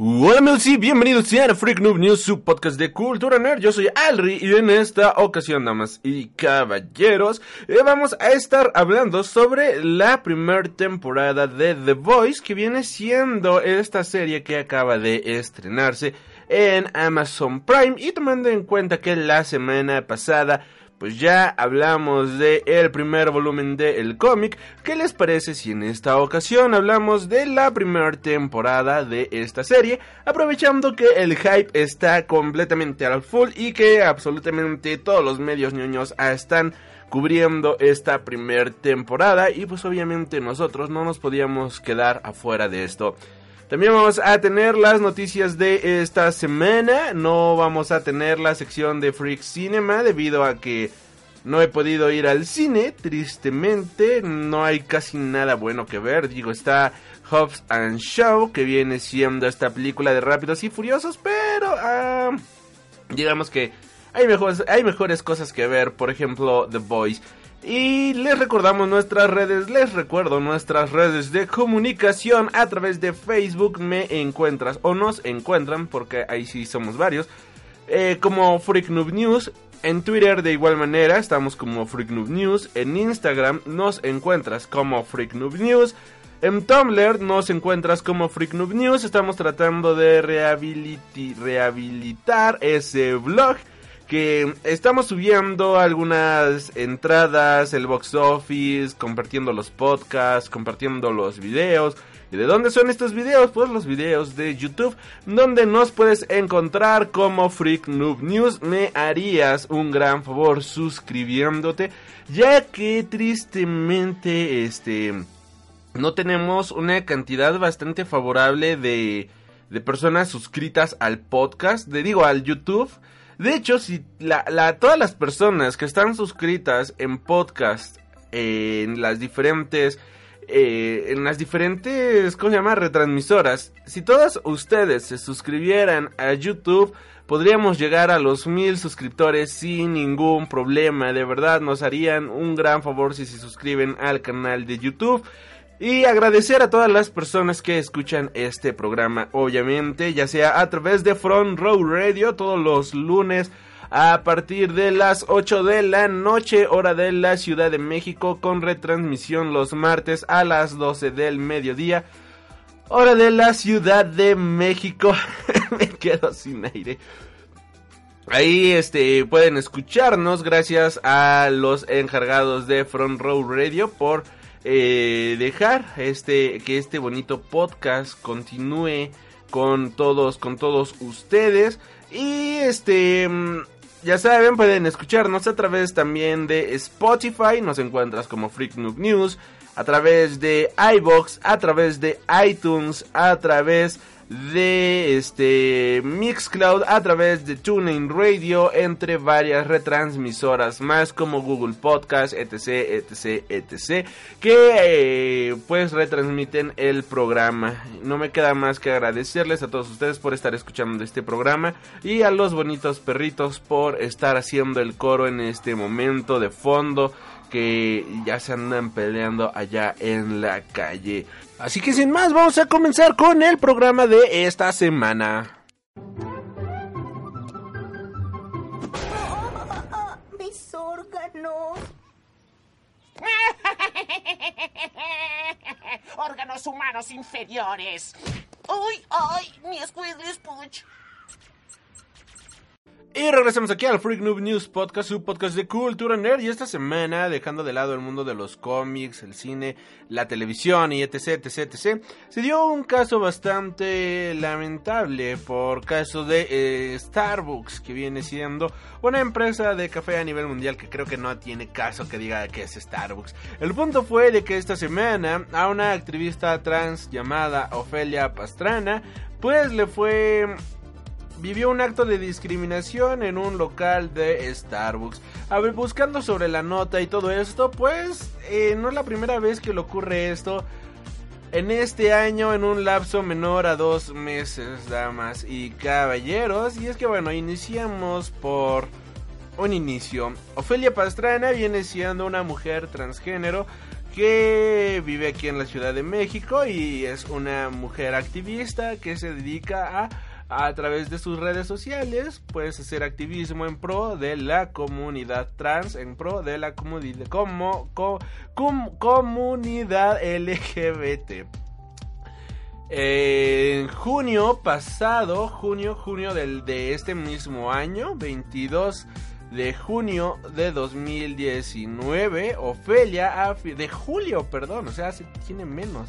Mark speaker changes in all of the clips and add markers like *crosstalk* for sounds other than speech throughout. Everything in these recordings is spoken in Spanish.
Speaker 1: Hola amigos y bienvenidos a Freak Noob News, su podcast de cultura nerd. Yo soy Alri y en esta ocasión, damas y caballeros, eh, vamos a estar hablando sobre la primera temporada de The Voice, que viene siendo esta serie que acaba de estrenarse en Amazon Prime y tomando en cuenta que la semana pasada pues ya hablamos de el primer volumen del cómic. ¿Qué les parece si en esta ocasión hablamos de la primera temporada de esta serie? Aprovechando que el hype está completamente al full y que absolutamente todos los medios ñoños están cubriendo esta primera temporada y pues obviamente nosotros no nos podíamos quedar afuera de esto. También vamos a tener las noticias de esta semana. No vamos a tener la sección de Freak Cinema debido a que no he podido ir al cine. Tristemente, no hay casi nada bueno que ver. Digo, está Hobbs and Show, que viene siendo esta película de Rápidos y Furiosos, pero ah, digamos que hay mejores, hay mejores cosas que ver. Por ejemplo, The Boys. Y les recordamos nuestras redes, les recuerdo nuestras redes de comunicación a través de Facebook me encuentras o nos encuentran porque ahí sí somos varios eh, como Freak News. En Twitter de igual manera estamos como Freak News. En Instagram nos encuentras como Freak News. En Tumblr nos encuentras como Freak News. Estamos tratando de rehabilitar ese blog que estamos subiendo algunas entradas, el box office, compartiendo los podcasts, compartiendo los videos. ¿Y de dónde son estos videos? Pues los videos de YouTube, donde nos puedes encontrar como Freak Noob News. Me harías un gran favor suscribiéndote, ya que tristemente este no tenemos una cantidad bastante favorable de de personas suscritas al podcast, de digo al YouTube. De hecho, si la, todas las personas que están suscritas en podcast, en las diferentes, eh, en las diferentes, ¿cómo se llama? Retransmisoras, si todas ustedes se suscribieran a YouTube, podríamos llegar a los mil suscriptores sin ningún problema. De verdad, nos harían un gran favor si se suscriben al canal de YouTube. Y agradecer a todas las personas que escuchan este programa, obviamente, ya sea a través de Front Row Radio todos los lunes a partir de las 8 de la noche, hora de la Ciudad de México, con retransmisión los martes a las 12 del mediodía, hora de la Ciudad de México. *laughs* Me quedo sin aire. Ahí este pueden escucharnos gracias a los encargados de Front Row Radio por eh, dejar este que este bonito podcast continúe con todos con todos ustedes. Y este mm, ya saben pueden escucharnos a través también de Spotify. Nos encuentras como Freak News. A través de iBox a través de iTunes a través de este Mixcloud a través de TuneIn Radio entre varias retransmisoras más como Google Podcast etc etc etc que eh, pues retransmiten el programa no me queda más que agradecerles a todos ustedes por estar escuchando este programa y a los bonitos perritos por estar haciendo el coro en este momento de fondo que ya se andan peleando allá en la calle. Así que sin más, vamos a comenzar con el programa de esta semana.
Speaker 2: Mis órganos. *laughs* órganos humanos inferiores. ¡Uy, ay! Mi Squiggly Spooch.
Speaker 1: Y regresamos aquí al Freak Noob News Podcast, su podcast de cultura nerd. Y esta semana, dejando de lado el mundo de los cómics, el cine, la televisión y etc, etc, etc, se dio un caso bastante lamentable por caso de eh, Starbucks, que viene siendo una empresa de café a nivel mundial que creo que no tiene caso que diga que es Starbucks. El punto fue de que esta semana a una activista trans llamada Ofelia Pastrana, pues le fue vivió un acto de discriminación en un local de Starbucks. A ver, buscando sobre la nota y todo esto, pues eh, no es la primera vez que le ocurre esto. En este año, en un lapso menor a dos meses, damas y caballeros. Y es que bueno, iniciamos por un inicio. Ofelia Pastrana viene siendo una mujer transgénero que vive aquí en la Ciudad de México y es una mujer activista que se dedica a a través de sus redes sociales puedes hacer activismo en pro de la comunidad trans, en pro de la comunidad como, comunidad LGBT. En junio pasado, junio, junio del, de este mismo año, 22 de junio de 2019, Ofelia, de julio, perdón, o sea, tiene menos.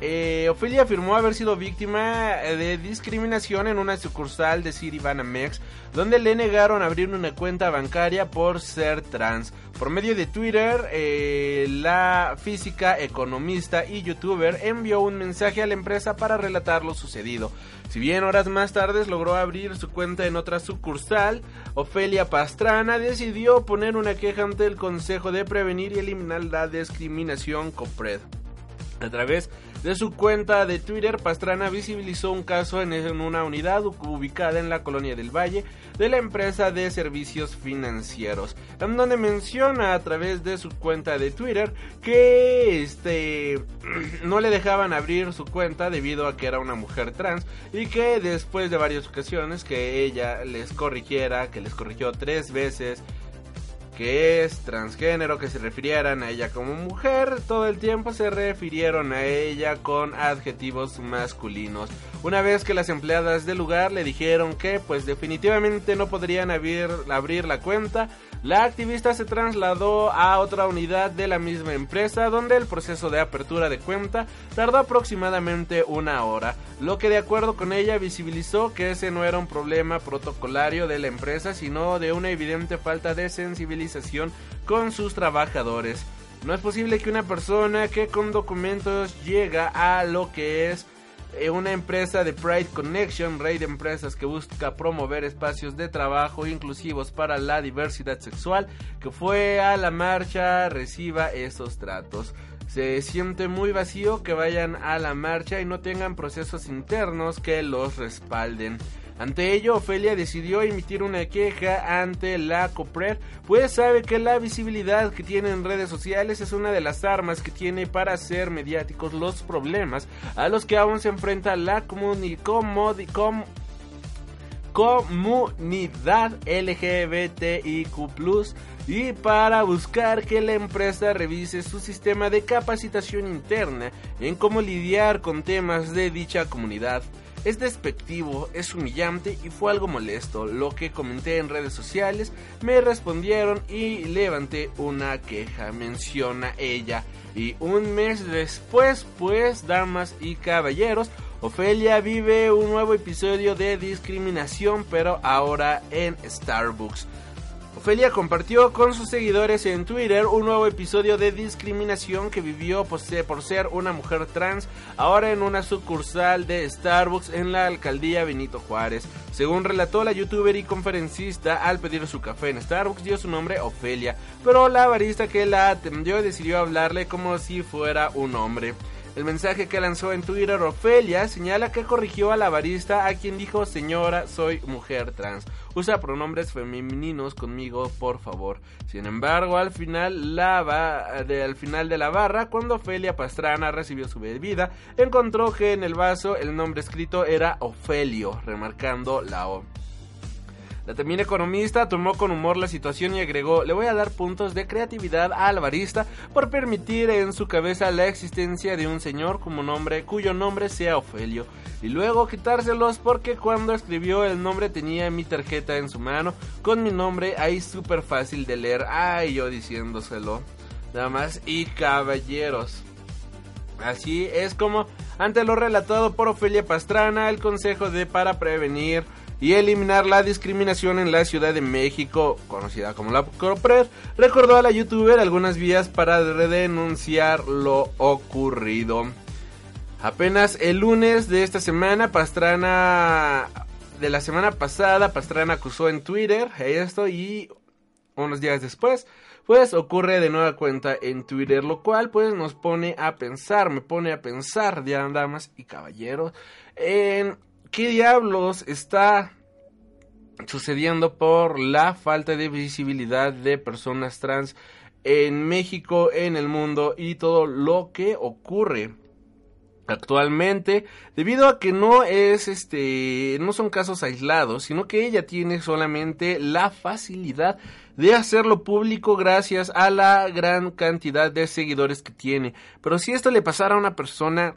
Speaker 1: Eh, Ofelia afirmó haber sido víctima de discriminación en una sucursal de Citibanamex, donde le negaron abrir una cuenta bancaria por ser trans. Por medio de Twitter, eh, la física, economista y youtuber envió un mensaje a la empresa para relatar lo sucedido. Si bien horas más tarde logró abrir su cuenta en otra sucursal, Ofelia Pastrana decidió poner una queja ante el Consejo de Prevenir y Eliminar la Discriminación COPRED. A través su cuenta de Twitter, Pastrana visibilizó un caso en una unidad ubicada en la colonia del Valle de la empresa de servicios financieros, en donde menciona a través de su cuenta de Twitter que este *clears throat* no le dejaban abrir su cuenta debido a que era una mujer trans y que después de varias ocasiones que ella les corrigiera, que les corrigió tres veces que es transgénero, que se refirieran a ella como mujer, todo el tiempo se refirieron a ella con adjetivos masculinos. Una vez que las empleadas del lugar le dijeron que pues definitivamente no podrían abrir, abrir la cuenta, la activista se trasladó a otra unidad de la misma empresa donde el proceso de apertura de cuenta tardó aproximadamente una hora, lo que de acuerdo con ella visibilizó que ese no era un problema protocolario de la empresa, sino de una evidente falta de sensibilización con sus trabajadores. No es posible que una persona que con documentos llega a lo que es eh, una empresa de Pride Connection, rey de empresas que busca promover espacios de trabajo inclusivos para la diversidad sexual, que fue a la marcha reciba esos tratos. Se siente muy vacío que vayan a la marcha y no tengan procesos internos que los respalden. Ante ello, Ofelia decidió emitir una queja ante la COPRED, pues sabe que la visibilidad que tiene en redes sociales es una de las armas que tiene para hacer mediáticos los problemas a los que aún se enfrenta la comunidad LGBTIQ y para buscar que la empresa revise su sistema de capacitación interna en cómo lidiar con temas de dicha comunidad. Es despectivo, es humillante y fue algo molesto. Lo que comenté en redes sociales, me respondieron y levanté una queja, menciona ella. Y un mes después, pues, damas y caballeros, Ofelia vive un nuevo episodio de discriminación, pero ahora en Starbucks. Ofelia compartió con sus seguidores en Twitter un nuevo episodio de discriminación que vivió por ser una mujer trans, ahora en una sucursal de Starbucks en la alcaldía Benito Juárez. Según relató la youtuber y conferencista, al pedir su café en Starbucks dio su nombre Ofelia, pero la barista que la atendió decidió hablarle como si fuera un hombre. El mensaje que lanzó en Twitter Ofelia señala que corrigió a la barista a quien dijo señora soy mujer trans. Usa pronombres femeninos conmigo por favor. Sin embargo al final, la de, al final de la barra cuando Ofelia Pastrana recibió su bebida encontró que en el vaso el nombre escrito era Ofelio remarcando la O. La también economista tomó con humor la situación y agregó, le voy a dar puntos de creatividad al barista por permitir en su cabeza la existencia de un señor como nombre cuyo nombre sea Ofelio y luego quitárselos porque cuando escribió el nombre tenía mi tarjeta en su mano con mi nombre ahí súper fácil de leer, ay yo diciéndoselo, damas y caballeros. Así es como ante lo relatado por Ofelia Pastrana, el consejo de para prevenir y eliminar la discriminación en la Ciudad de México, conocida como la COPRED, recordó a la youtuber algunas vías para denunciar lo ocurrido. Apenas el lunes de esta semana, Pastrana de la semana pasada, Pastrana acusó en Twitter esto y unos días después, pues ocurre de nueva cuenta en Twitter, lo cual pues nos pone a pensar, me pone a pensar, ya damas y caballeros, en qué diablos está sucediendo por la falta de visibilidad de personas trans en México, en el mundo y todo lo que ocurre actualmente debido a que no es este no son casos aislados sino que ella tiene solamente la facilidad de hacerlo público gracias a la gran cantidad de seguidores que tiene. Pero si esto le pasara a una persona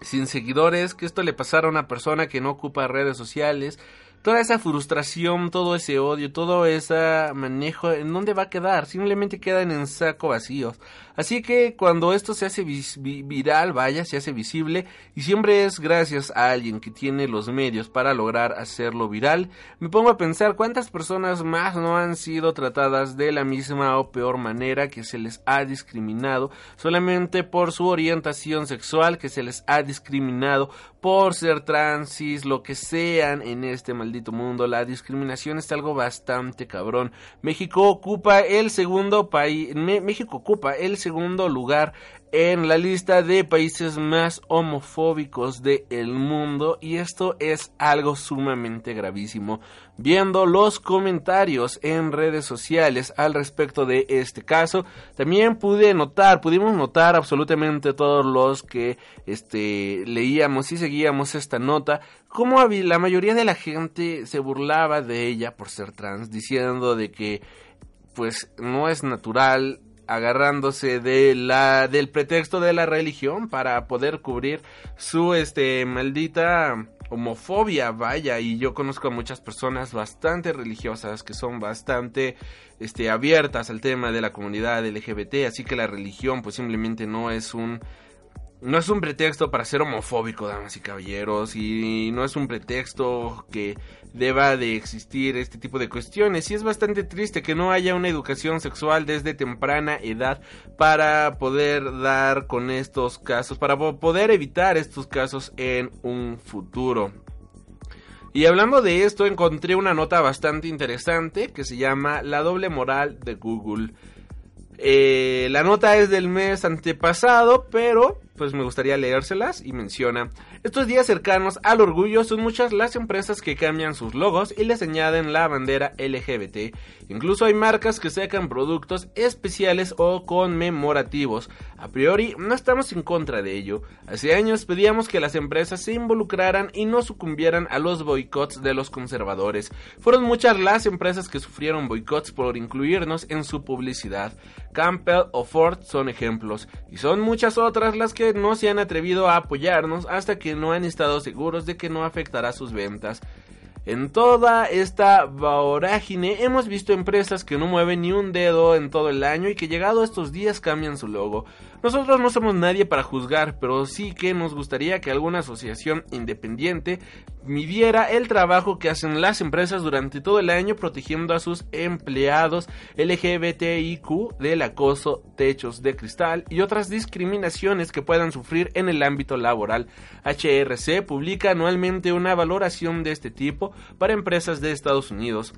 Speaker 1: sin seguidores que esto le pasara a una persona que no ocupa redes sociales toda esa frustración, todo ese odio, todo ese manejo, ¿en dónde va a quedar? Simplemente quedan en saco vacíos. Así que cuando esto se hace viral, vaya, se hace visible, y siempre es gracias a alguien que tiene los medios para lograr hacerlo viral, me pongo a pensar cuántas personas más no han sido tratadas de la misma o peor manera que se les ha discriminado solamente por su orientación sexual, que se les ha discriminado por ser transis, lo que sean en este maldito mundo. La discriminación es algo bastante cabrón. México ocupa el segundo país, México ocupa el segundo lugar en la lista de países más homofóbicos del mundo y esto es algo sumamente gravísimo. Viendo los comentarios en redes sociales al respecto de este caso, también pude notar, pudimos notar absolutamente todos los que este leíamos y seguíamos esta nota, como la mayoría de la gente se burlaba de ella por ser trans, diciendo de que pues no es natural agarrándose de la del pretexto de la religión para poder cubrir su este maldita homofobia, vaya, y yo conozco a muchas personas bastante religiosas que son bastante este abiertas al tema de la comunidad LGBT, así que la religión pues simplemente no es un no es un pretexto para ser homofóbico, damas y caballeros, y no es un pretexto que deba de existir este tipo de cuestiones. Y es bastante triste que no haya una educación sexual desde temprana edad para poder dar con estos casos, para poder evitar estos casos en un futuro. Y hablando de esto, encontré una nota bastante interesante que se llama La doble moral de Google. Eh, la nota es del mes antepasado, pero pues me gustaría leérselas y menciona estos días cercanos al orgullo son muchas las empresas que cambian sus logos y les añaden la bandera LGBT. Incluso hay marcas que sacan productos especiales o conmemorativos. A priori no estamos en contra de ello. Hace años pedíamos que las empresas se involucraran y no sucumbieran a los boicots de los conservadores. Fueron muchas las empresas que sufrieron boicots por incluirnos en su publicidad. Campbell o Ford son ejemplos y son muchas otras las que no se han atrevido a apoyarnos hasta que no han estado seguros de que no afectará sus ventas. En toda esta vorágine hemos visto empresas que no mueven ni un dedo en todo el año y que llegado estos días cambian su logo. Nosotros no somos nadie para juzgar, pero sí que nos gustaría que alguna asociación independiente midiera el trabajo que hacen las empresas durante todo el año protegiendo a sus empleados LGBTIQ del acoso, techos de cristal y otras discriminaciones que puedan sufrir en el ámbito laboral. HRC publica anualmente una valoración de este tipo para empresas de Estados Unidos.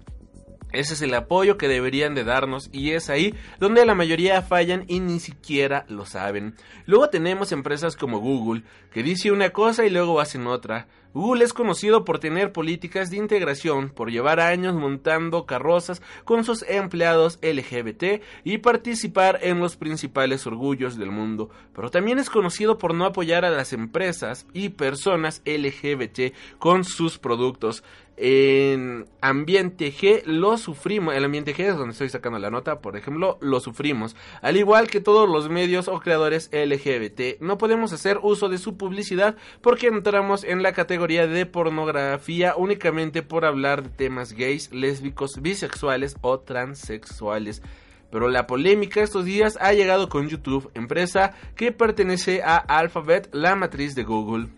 Speaker 1: Ese es el apoyo que deberían de darnos y es ahí donde la mayoría fallan y ni siquiera lo saben. Luego tenemos empresas como Google, que dice una cosa y luego hacen otra. Google es conocido por tener políticas de integración, por llevar años montando carrozas con sus empleados LGBT y participar en los principales orgullos del mundo, pero también es conocido por no apoyar a las empresas y personas LGBT con sus productos en ambiente G lo sufrimos, el ambiente G es donde estoy sacando la nota, por ejemplo, lo sufrimos, al igual que todos los medios o creadores LGBT, no podemos hacer uso de su publicidad porque entramos en la categoría de pornografía únicamente por hablar de temas gays, lésbicos, bisexuales o transexuales. Pero la polémica estos días ha llegado con YouTube, empresa que pertenece a Alphabet, la matriz de Google.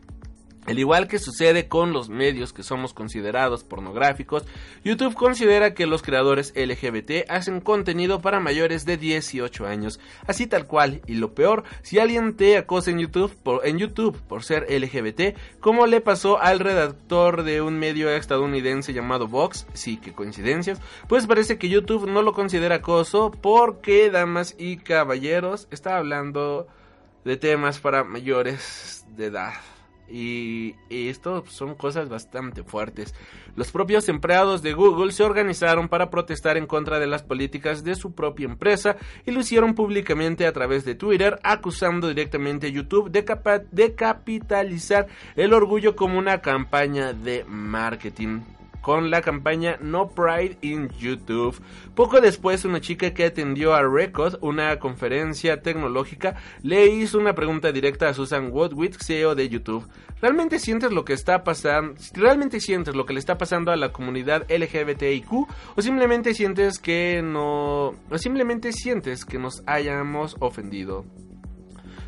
Speaker 1: Al igual que sucede con los medios que somos considerados pornográficos, YouTube considera que los creadores LGBT hacen contenido para mayores de 18 años, así tal cual, y lo peor, si alguien te acosa en YouTube por, ser LGBT, como le pasó al redactor de un medio estadounidense llamado Vox, sí que coincidencias, pues parece que YouTube no lo considera acoso porque, damas y caballeros, está hablando de temas para mayores de edad. Y, esto son cosas bastante fuertes. Los propios empleados de Google se organizaron para protestar en contra de las políticas de su propia empresa y lo hicieron públicamente a través de Twitter, acusando directamente a YouTube de, de capitalizar el orgullo como una campaña de marketing con la campaña No Pride in YouTube. Poco después, una chica que atendió a Record, una conferencia tecnológica, le hizo una pregunta directa a Susan Wojcicki, CEO de YouTube. ¿Realmente sientes lo que está pasando? ¿Realmente sientes lo que le está pasando a la comunidad LGBTIQ? ¿O simplemente sientes que no... o simplemente sientes que nos hayamos ofendido?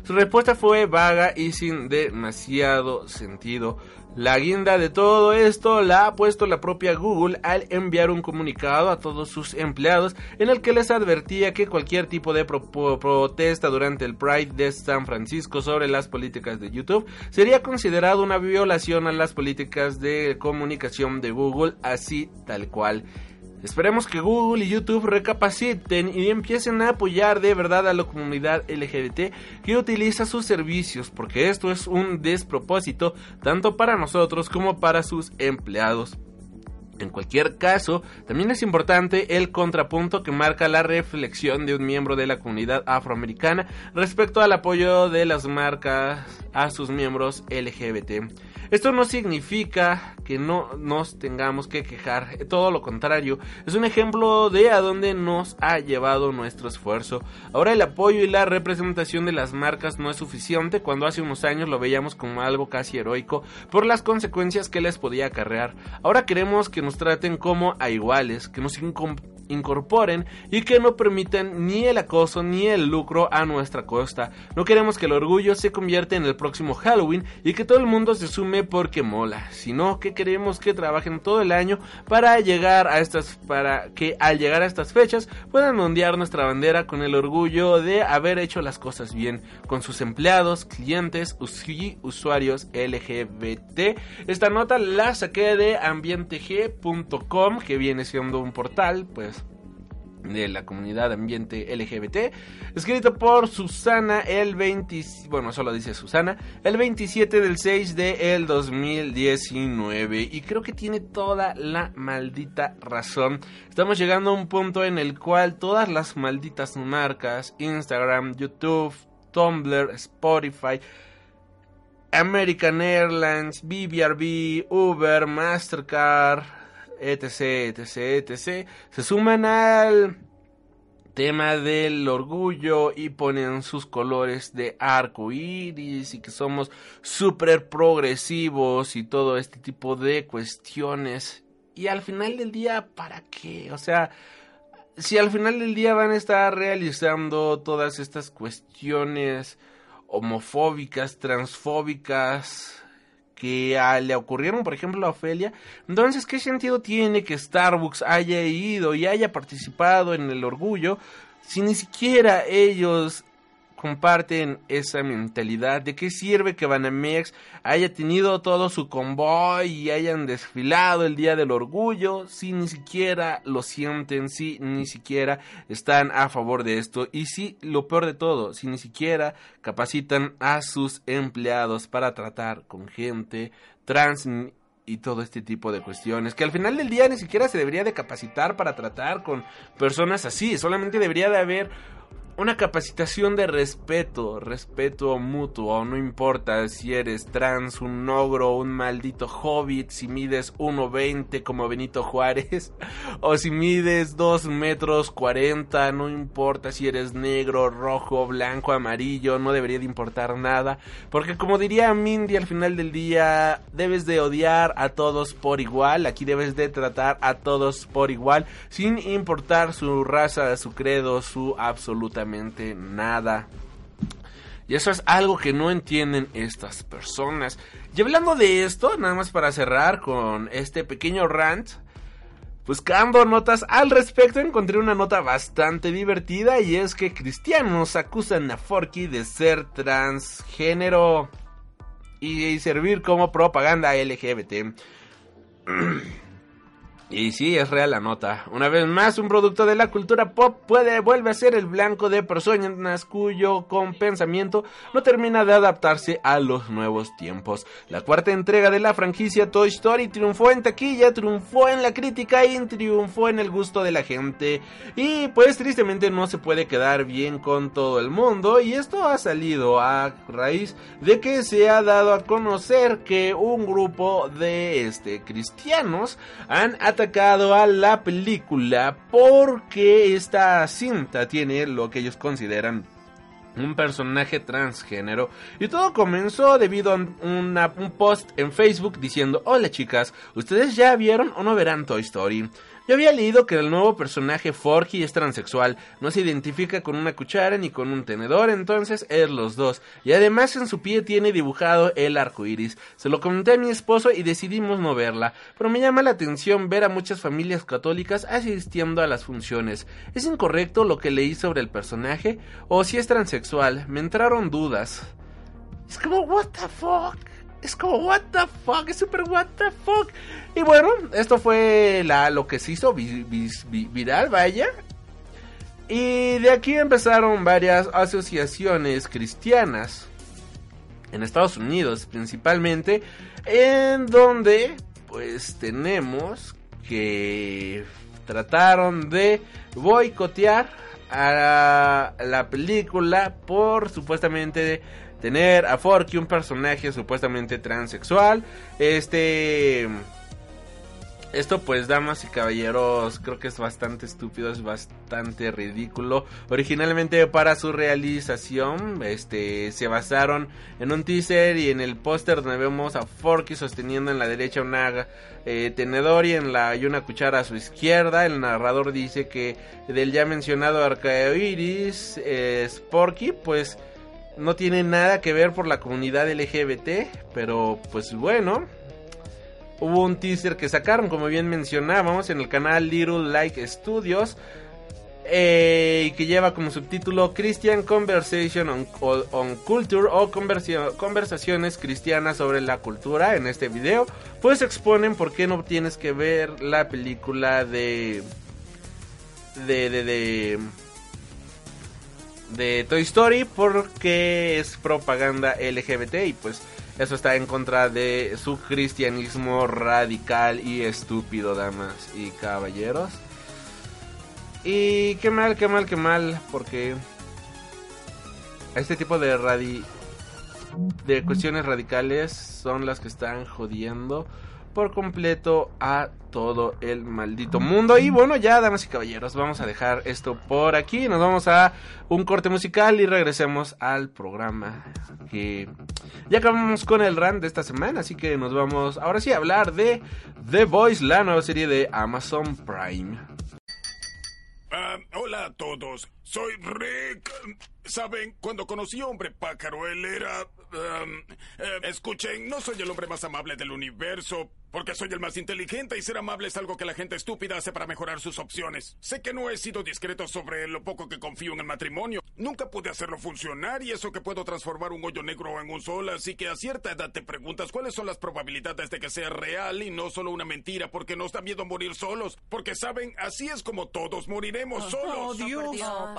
Speaker 1: Su respuesta fue vaga y sin demasiado sentido. La guinda de todo esto la ha puesto la propia Google al enviar un comunicado a todos sus empleados en el que les advertía que cualquier tipo de pro- pro- protesta durante el Pride de San Francisco sobre las políticas de YouTube sería considerado una violación a las políticas de comunicación de Google así tal cual. Esperemos que Google y YouTube recapaciten y empiecen a apoyar de verdad a la comunidad LGBT que utiliza sus servicios, porque esto es un despropósito tanto para nosotros como para sus empleados. En cualquier caso, también es importante el contrapunto que marca la reflexión de un miembro de la comunidad afroamericana respecto al apoyo de las marcas a sus miembros LGBT. Esto no significa que no nos tengamos que quejar, todo lo contrario, es un ejemplo de a dónde nos ha llevado nuestro esfuerzo. Ahora el apoyo y la representación de las marcas no es suficiente cuando hace unos años lo veíamos como algo casi heroico por las consecuencias que les podía acarrear. Ahora queremos que nos traten como a iguales, que nos incorporen y que no permitan ni el acoso ni el lucro a nuestra costa. No queremos que el orgullo se convierta en el próximo Halloween y que todo el mundo se sume porque mola, sino que queremos que trabajen todo el año para llegar a estas para que al llegar a estas fechas puedan ondear nuestra bandera con el orgullo de haber hecho las cosas bien con sus empleados, clientes y usuarios LGBT. Esta nota la saqué de ambientegg.com que viene siendo un portal pues de la comunidad ambiente LGBT, escrito por Susana el 20, bueno, solo dice Susana, el 27 del 6 de el 2019 y creo que tiene toda la maldita razón. Estamos llegando a un punto en el cual todas las malditas marcas, Instagram, YouTube, Tumblr, Spotify, American Airlines, BBRB, Uber, Mastercard, etc, etc, etc, se suman al tema del orgullo y ponen sus colores de arco iris y que somos súper progresivos y todo este tipo de cuestiones. Y al final del día, ¿para qué? O sea, si al final del día van a estar realizando todas estas cuestiones homofóbicas, transfóbicas, que a- le ocurrieron, por ejemplo, a Ofelia. Entonces, ¿qué sentido tiene que Starbucks haya ido y haya participado en el orgullo si ni siquiera ellos comparten esa mentalidad? ¿De qué sirve que Banamex haya tenido todo su convoy y hayan desfilado el día del orgullo si ni siquiera lo sienten, si ni siquiera están a favor de esto y si lo peor de todo, si ni siquiera capacitan a sus empleados para tratar con gente trans y todo este tipo de cuestiones que al final del día ni siquiera se debería de capacitar para tratar con personas así, solamente debería de haber una capacitación de respeto, respeto mutuo, no importa si eres trans, un ogro, un maldito hobbit, si mides 1.20 como Benito Juárez, *laughs* o si mides 2 metros 40, no importa si eres negro, rojo, blanco, amarillo, no debería de importar nada, porque como diría Mindy al final del día, debes de odiar a todos por igual, aquí debes de tratar a todos por igual, sin importar su raza, su credo, su nada. Y eso es algo que no entienden estas personas. Y hablando de esto, nada más para cerrar con este pequeño rant, Buscando notas al respecto encontré una nota bastante divertida y es que cristianos acusan a Forky de ser transgénero y servir como propaganda LGBT. *clears throat* Y sí, es real la nota. Una vez más, un producto de la cultura pop puede vuelve a ser el blanco de personas cuyo con pensamiento no termina de adaptarse a los nuevos tiempos. La cuarta entrega de la franquicia Toy Story triunfó en taquilla, triunfó en la crítica y triunfó en el gusto de la gente. Y pues tristemente no se puede quedar bien con todo el mundo y esto ha salido a raíz de que se ha dado a conocer que un grupo de este cristianos han atacado atacado a la película porque esta cinta tiene lo que ellos consideran un personaje transgénero. Y todo comenzó debido a una, un post en Facebook diciendo, hola chicas, ¿ustedes ya vieron o no verán Toy Story? Yo había leído que el nuevo personaje Forky es transexual, no se identifica con una cuchara ni con un tenedor, entonces es los dos. Y además en su pie tiene dibujado el arco iris. Se lo comenté a mi esposo y decidimos no verla, pero me llama la atención ver a muchas familias católicas asistiendo a las funciones. ¿Es incorrecto lo que leí sobre el personaje? ¿O si es transexual? Me entraron dudas. Es como, what the fuck? Es como, what the fuck, es super what the fuck. Y bueno, esto fue lo que se hizo viral, vaya. Y de aquí empezaron varias asociaciones cristianas en Estados Unidos principalmente, en donde pues tenemos que trataron de boicotear a la película por supuestamente tener a Forky, un personaje supuestamente transexual. Este. Esto pues damas y caballeros creo que es bastante estúpido, es bastante ridículo. Originalmente para su realización este se basaron en un teaser y en el póster donde vemos a Forky sosteniendo en la derecha una eh, tenedor y en la una cuchara a su izquierda. El narrador dice que del ya mencionado arcoiris es Porky pues no tiene nada que ver por la comunidad LGBT, pero pues bueno. Hubo un teaser que sacaron, como bien mencionábamos, en el canal Little Like Studios. Eh, y que lleva como subtítulo Christian Conversation on, Culture o conversaciones cristianas sobre la cultura en este video pues exponen por qué no tienes que ver la película de de, de, de de Toy Story porque es propaganda LGBT y pues eso está en contra de su cristianismo radical y estúpido, damas y caballeros. Y qué mal, qué mal, qué mal, porque este tipo de radi de cuestiones radicales son las que están jodiendo por completo a todo el maldito mundo. Y bueno, ya, damas y caballeros, vamos a dejar esto por aquí. Nos vamos a un corte musical y regresemos al programa. Que ya acabamos con el run de esta semana, así que nos vamos ahora sí a hablar de The Voice, la nueva serie de Amazon Prime.
Speaker 3: Ah, hola a todos, soy Rick. Saben, cuando conocí a Hombre Pájaro, él era... Um, eh, escuchen, no soy el hombre más amable del universo, porque soy el más inteligente y ser amable es algo que la gente estúpida hace para mejorar sus opciones. Sé que no he sido discreto sobre lo poco que confío en el matrimonio. Nunca pude hacerlo funcionar y eso que puedo transformar un hoyo negro en un sol, así que a cierta edad te preguntas cuáles son las probabilidades de que sea real y no solo una mentira, porque nos da miedo morir solos. Porque saben, así es como todos moriremos solos.
Speaker 4: Oh, Dios.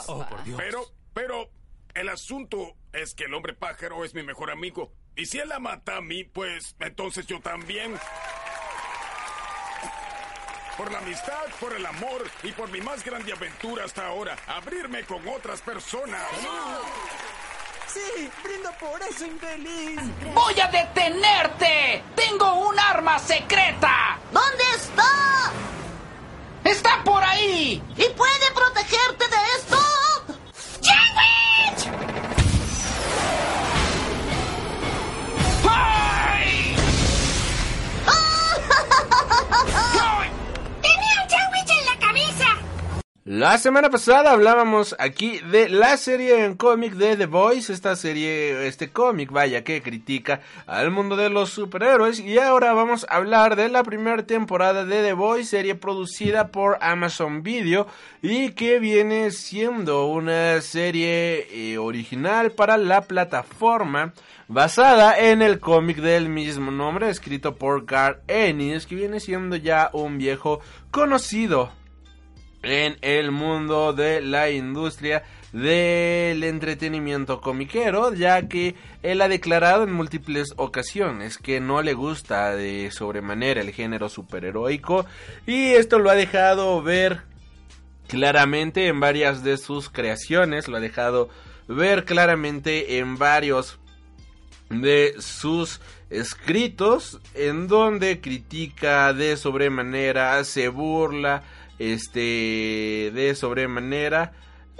Speaker 3: Oh, por Dios. Pero, pero, el asunto es que el hombre pájaro es mi mejor amigo. Y si él la mata a mí, pues entonces yo también. Por la amistad, por el amor y por mi más grande aventura hasta ahora, abrirme con otras personas.
Speaker 4: Sí, brindo por eso, infeliz.
Speaker 2: ¡Voy a detenerte! ¡Tengo un arma secreta!
Speaker 5: ¿Dónde está?
Speaker 2: ¡Está por ahí!
Speaker 5: ¿Y puede protegerte de esto? La
Speaker 1: semana pasada hablábamos aquí de la serie en cómic de The Voice, esta serie, este cómic, vaya, que critica al mundo de los superhéroes. Y ahora vamos a hablar de la primera temporada de The Voice, serie producida por Amazon Video y que viene siendo una serie eh, original para la plataforma basada en el cómic del mismo nombre, escrito por Gar Ennis, que viene siendo ya un viejo conocido en el mundo de la industria del entretenimiento comiquero, ya que él ha declarado en múltiples ocasiones que no le gusta de sobremanera el género superheroico y esto lo ha dejado ver claramente en varias de sus creaciones, lo ha dejado ver claramente en varios de sus escritos en donde critica de sobremanera, se burla, este de sobremanera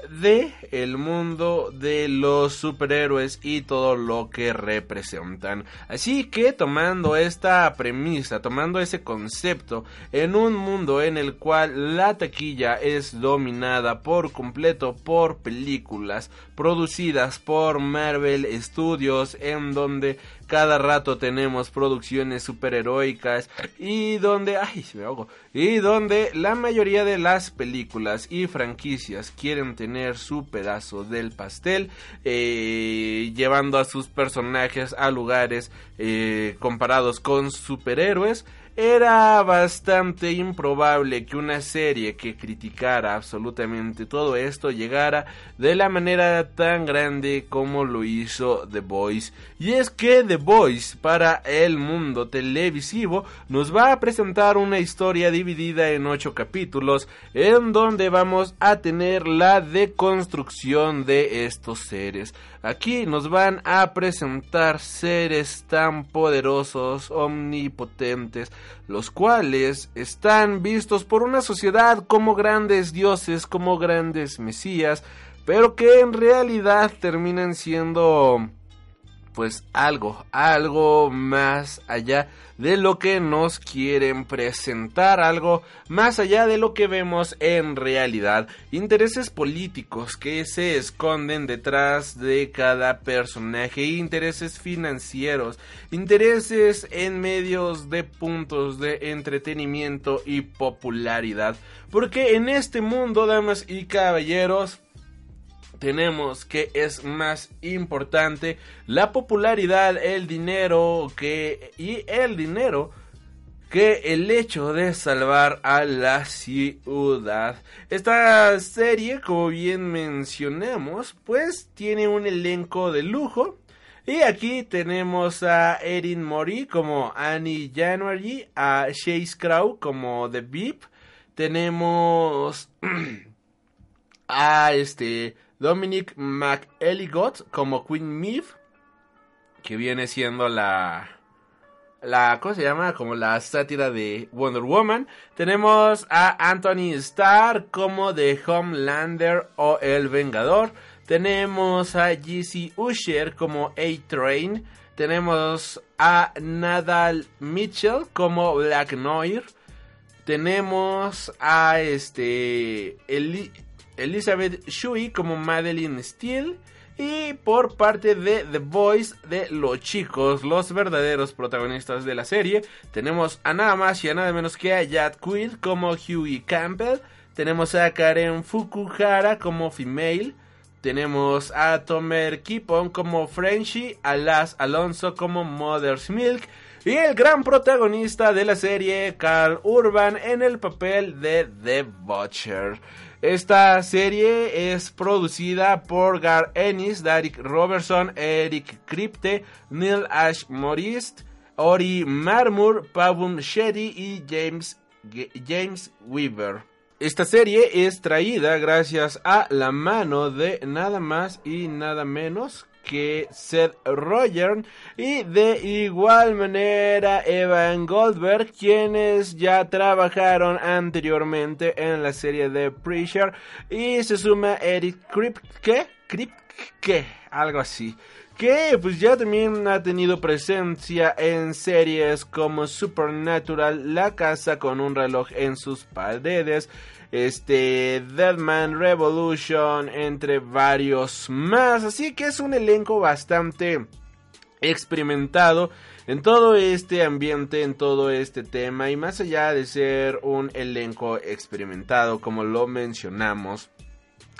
Speaker 1: de el mundo de los superhéroes y todo lo que representan. Así que tomando esta premisa, tomando ese concepto en un mundo en el cual la taquilla es dominada por completo por películas producidas por Marvel Studios en donde cada rato tenemos producciones superheroicas y donde, ay, se me ahogo, y donde la mayoría de las películas y franquicias quieren tener su pedazo del pastel, eh, llevando a sus personajes a lugares eh, comparados con superhéroes era bastante improbable que una serie que criticara absolutamente todo esto llegara de la manera tan grande como lo hizo The Voice. Y es que The Voice para el mundo televisivo nos va a presentar una historia dividida en ocho capítulos en donde vamos a tener la deconstrucción de estos seres. Aquí nos van a presentar seres tan poderosos, omnipotentes, los cuales están vistos por una sociedad como grandes dioses, como grandes mesías, pero que en realidad terminan siendo pues algo, algo más allá de lo que nos quieren presentar, algo más allá de lo que vemos en realidad, intereses políticos que se esconden detrás de cada personaje, intereses financieros, intereses en medios de puntos de entretenimiento y popularidad, porque en este mundo, damas y caballeros, tenemos que es más importante la popularidad, el dinero que y el dinero que el hecho de salvar a la ciudad. Esta serie, como bien mencionamos, pues tiene un elenco de lujo. Y aquí tenemos a Erin Mori como Annie January, a Chase Crow como The Beep. Tenemos *clears throat* a este Dominic McElligott como Queen Meave, que viene siendo la la ¿cómo se llama? como la sátira de Wonder Woman. Tenemos a Anthony Starr como The Homelander o El Vengador. Tenemos a GC Usher como A-Train. Tenemos a Nadal Mitchell como Black Noir. Tenemos a este Elizabeth Shui como Madeline Steele. Y por parte de The Voice de los chicos, los verdaderos protagonistas de la serie, tenemos a nada más y a nada menos que a Jad Quid como Huey Campbell. Tenemos a Karen Fukuhara como Female. Tenemos a Tomer Kipon como Frenchy, a Las Alonso como Mother's Milk. Y el gran protagonista de la serie, Carl Urban, en el papel de The Butcher. Esta serie es producida por Gar Ennis, Derek Robertson, Eric Kripke, Neil Ash Morist, Ori Marmur, Pavum Shetty y James, James Weaver. Esta serie es traída gracias a la mano de nada más y nada menos que Seth Rogen. Y de igual manera Evan Goldberg quienes ya trabajaron anteriormente en la serie de Preacher. Y se suma Eric Kripke, Kripke, algo así. Que pues ya también ha tenido presencia en series como Supernatural, La casa con un reloj en sus paredes este Deadman Revolution, entre varios más. Así que es un elenco bastante experimentado en todo este ambiente, en todo este tema y más allá de ser un elenco experimentado como lo mencionamos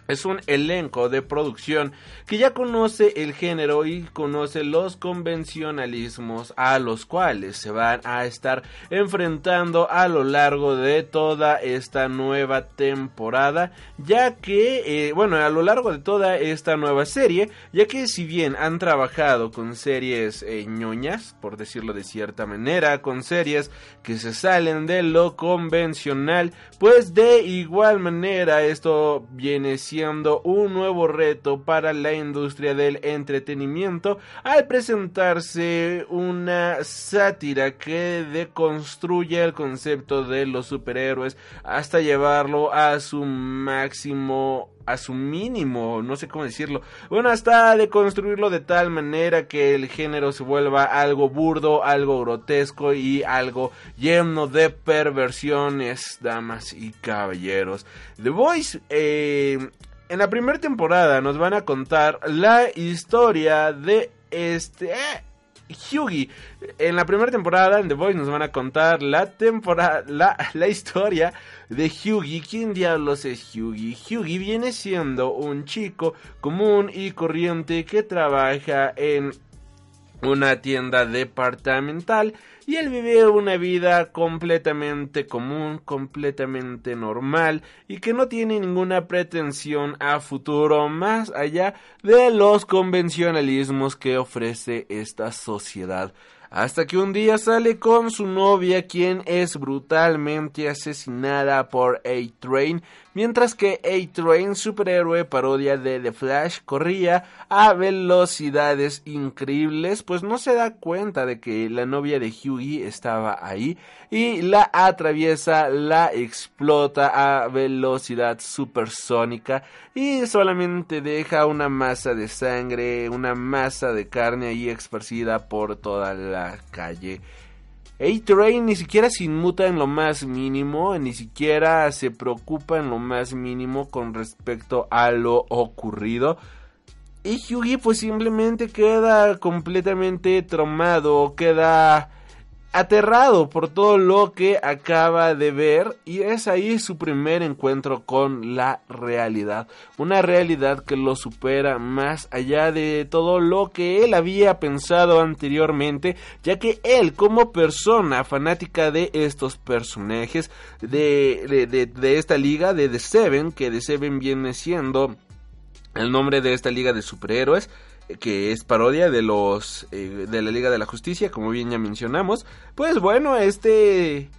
Speaker 1: es un elenco de producción que ya conoce el género y conoce los convencionalismos a los cuales se van a estar enfrentando a lo largo de toda esta nueva temporada, ya que, eh, bueno, a lo largo de toda esta nueva serie, ya que si bien han trabajado con series eh, ñoñas, por decirlo de cierta manera, con series que se salen de lo convencional, pues de igual manera esto viene siendo un nuevo reto para la industria del entretenimiento al presentarse una sátira que deconstruye el concepto de los superhéroes hasta llevarlo a su máximo a su mínimo, no sé cómo decirlo. Bueno, hasta de construirlo de tal manera que el género se vuelva algo burdo, algo grotesco y algo lleno de perversiones, damas y caballeros. The Voice eh, en la primera temporada nos van a contar la historia de este... Eh, Hughie. En la primera temporada en The Voice nos van a contar la temporada, la, la historia de Hughie. ¿Quién diablos es Hughie? Hughie viene siendo un chico común y corriente que trabaja en una tienda departamental y él vive una vida completamente común, completamente normal y que no tiene ninguna pretensión a futuro más allá de los convencionalismos que ofrece esta sociedad. Hasta que un día sale con su novia quien es brutalmente asesinada por A-Train, mientras que A-Train, superhéroe parodia de The Flash, corría a velocidades increíbles, pues no se da cuenta de que la novia de Hughie estaba ahí y la atraviesa, la explota a velocidad supersónica y solamente deja una masa de sangre, una masa de carne ahí esparcida por toda la calle. A-Train ni siquiera se inmuta en lo más mínimo, ni siquiera se preocupa en lo más mínimo con respecto a lo ocurrido. Y Hughie pues simplemente queda completamente traumado, queda aterrado por todo lo que acaba de ver y es ahí su primer encuentro con la realidad, una realidad que lo supera más allá de todo lo que él había pensado anteriormente, ya que él como persona fanática de estos personajes de, de, de, esta liga de The Seven, que The Seven viene siendo el nombre de esta liga de superhéroes, que es parodia de los eh, de la Liga de la Justicia, como bien ya mencionamos. Pues bueno, este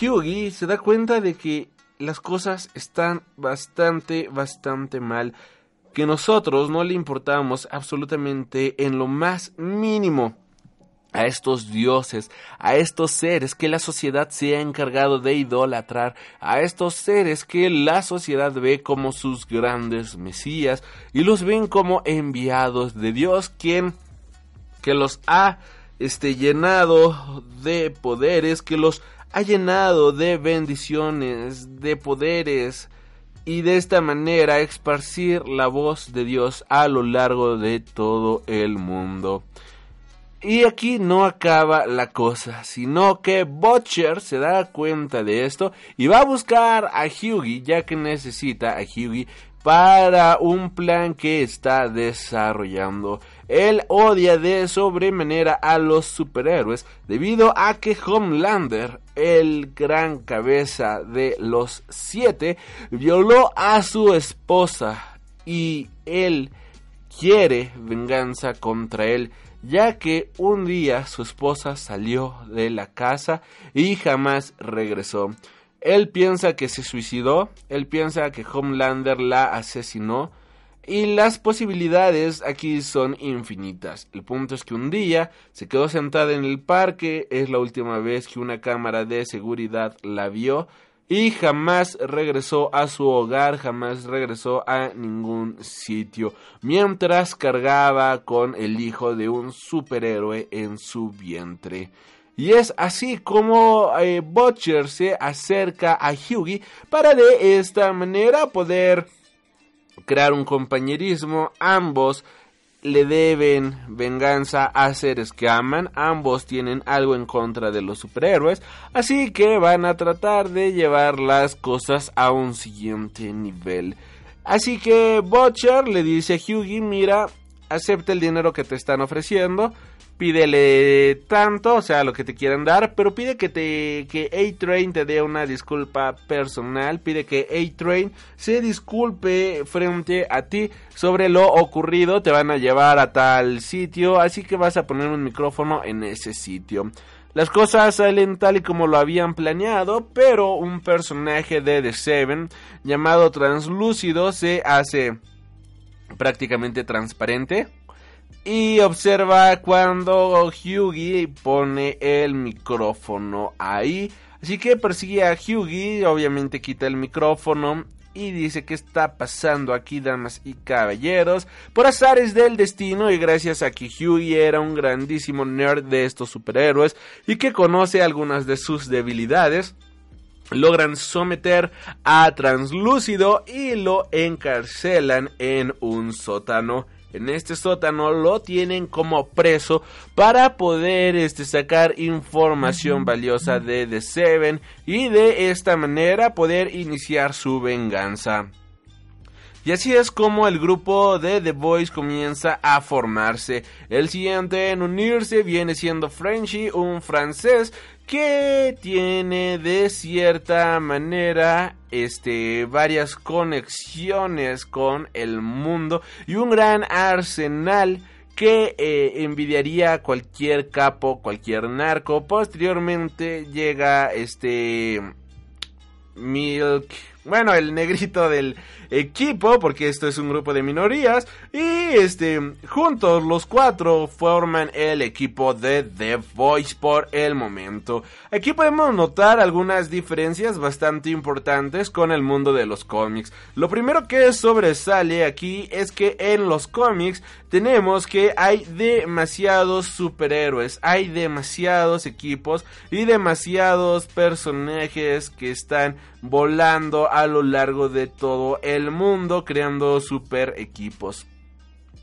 Speaker 1: Hughie se da cuenta de que las cosas están bastante, bastante mal. Que nosotros no le importamos absolutamente en lo más mínimo a estos dioses, a estos seres que la sociedad se ha encargado de idolatrar, a estos seres que la sociedad ve como sus grandes mesías y los ven como enviados de Dios, quien que los ha este llenado de poderes, que los ha llenado de bendiciones, de poderes y de esta manera esparcir la voz de Dios a lo largo de todo el mundo. Y aquí no acaba la cosa, sino que Butcher se da cuenta de esto y va a buscar a Hughie, ya que necesita a Hughie para un plan que está desarrollando. Él odia de sobremanera a los superhéroes debido a que Homelander, el gran cabeza de los siete, violó a su esposa y él quiere venganza contra él ya que un día su esposa salió de la casa y jamás regresó. Él piensa que se suicidó, él piensa que Homelander la asesinó y las posibilidades aquí son infinitas. El punto es que un día se quedó sentada en el parque, es la última vez que una cámara de seguridad la vio y jamás regresó a su hogar, jamás regresó a ningún sitio, mientras cargaba con el hijo de un superhéroe en su vientre. Y es así como eh, Butcher se acerca a Hughie para de esta manera poder crear un compañerismo. Ambos le deben venganza a seres que aman. Ambos tienen algo en contra de los superhéroes. Así que van a tratar de llevar las cosas a un siguiente nivel. Así que Butcher le dice a Hughie, mira, acepta el dinero que te están ofreciendo pídele tanto, o sea, lo que te quieran dar, pero pide que te que A-Train te dé una disculpa personal, pide que A-Train se disculpe frente a ti sobre lo ocurrido, te van a llevar a tal sitio, así que vas a poner un micrófono en ese sitio. Las cosas salen tal y como lo habían planeado, pero un personaje de The Seven llamado Translúcido se hace prácticamente transparente y observa cuando Hughie pone el micrófono ahí. Así que persigue a Hughie, obviamente quita el micrófono y dice que está pasando aquí, damas y caballeros. Por azares del destino y gracias a que Hughie era un grandísimo nerd de estos superhéroes y que conoce algunas de sus debilidades, logran someter a Translúcido y lo encarcelan en un sótano en este sótano lo tienen como preso para poder este, sacar información valiosa de The Seven y de esta manera poder iniciar su venganza. Y así es como el grupo de The Boys comienza a formarse. El siguiente en unirse viene siendo Frenchy, un francés que tiene de cierta manera este varias conexiones con el mundo y un gran arsenal que eh, envidiaría a cualquier capo, cualquier narco. Posteriormente llega este Milk, bueno, el negrito del equipo, porque esto es un grupo de minorías, y este, juntos los cuatro forman el equipo de The Voice por el momento. Aquí podemos notar algunas diferencias bastante importantes con el mundo de los cómics. Lo primero que sobresale aquí es que en los cómics tenemos que hay demasiados superhéroes, hay demasiados equipos y demasiados personajes que están volando a lo largo de todo el mundo creando super equipos.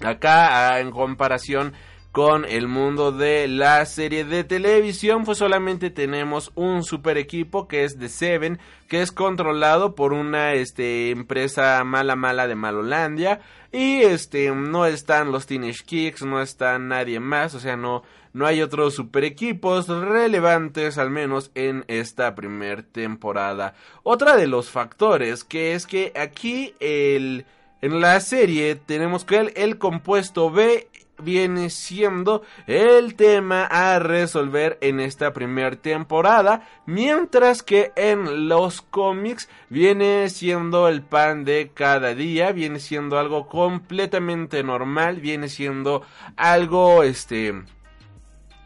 Speaker 1: Acá en comparación con el mundo de la serie de televisión, pues solamente tenemos un super equipo que es The Seven, que es controlado por una este, empresa mala mala de Malolandia. Y este no están los Teenage Kicks, no está nadie más, o sea, no, no hay otros super equipos relevantes al menos en esta primer temporada. Otra de los factores que es que aquí el en la serie tenemos que el, el compuesto B viene siendo el tema a resolver en esta primera temporada, mientras que en los cómics viene siendo el pan de cada día, viene siendo algo completamente normal, viene siendo algo este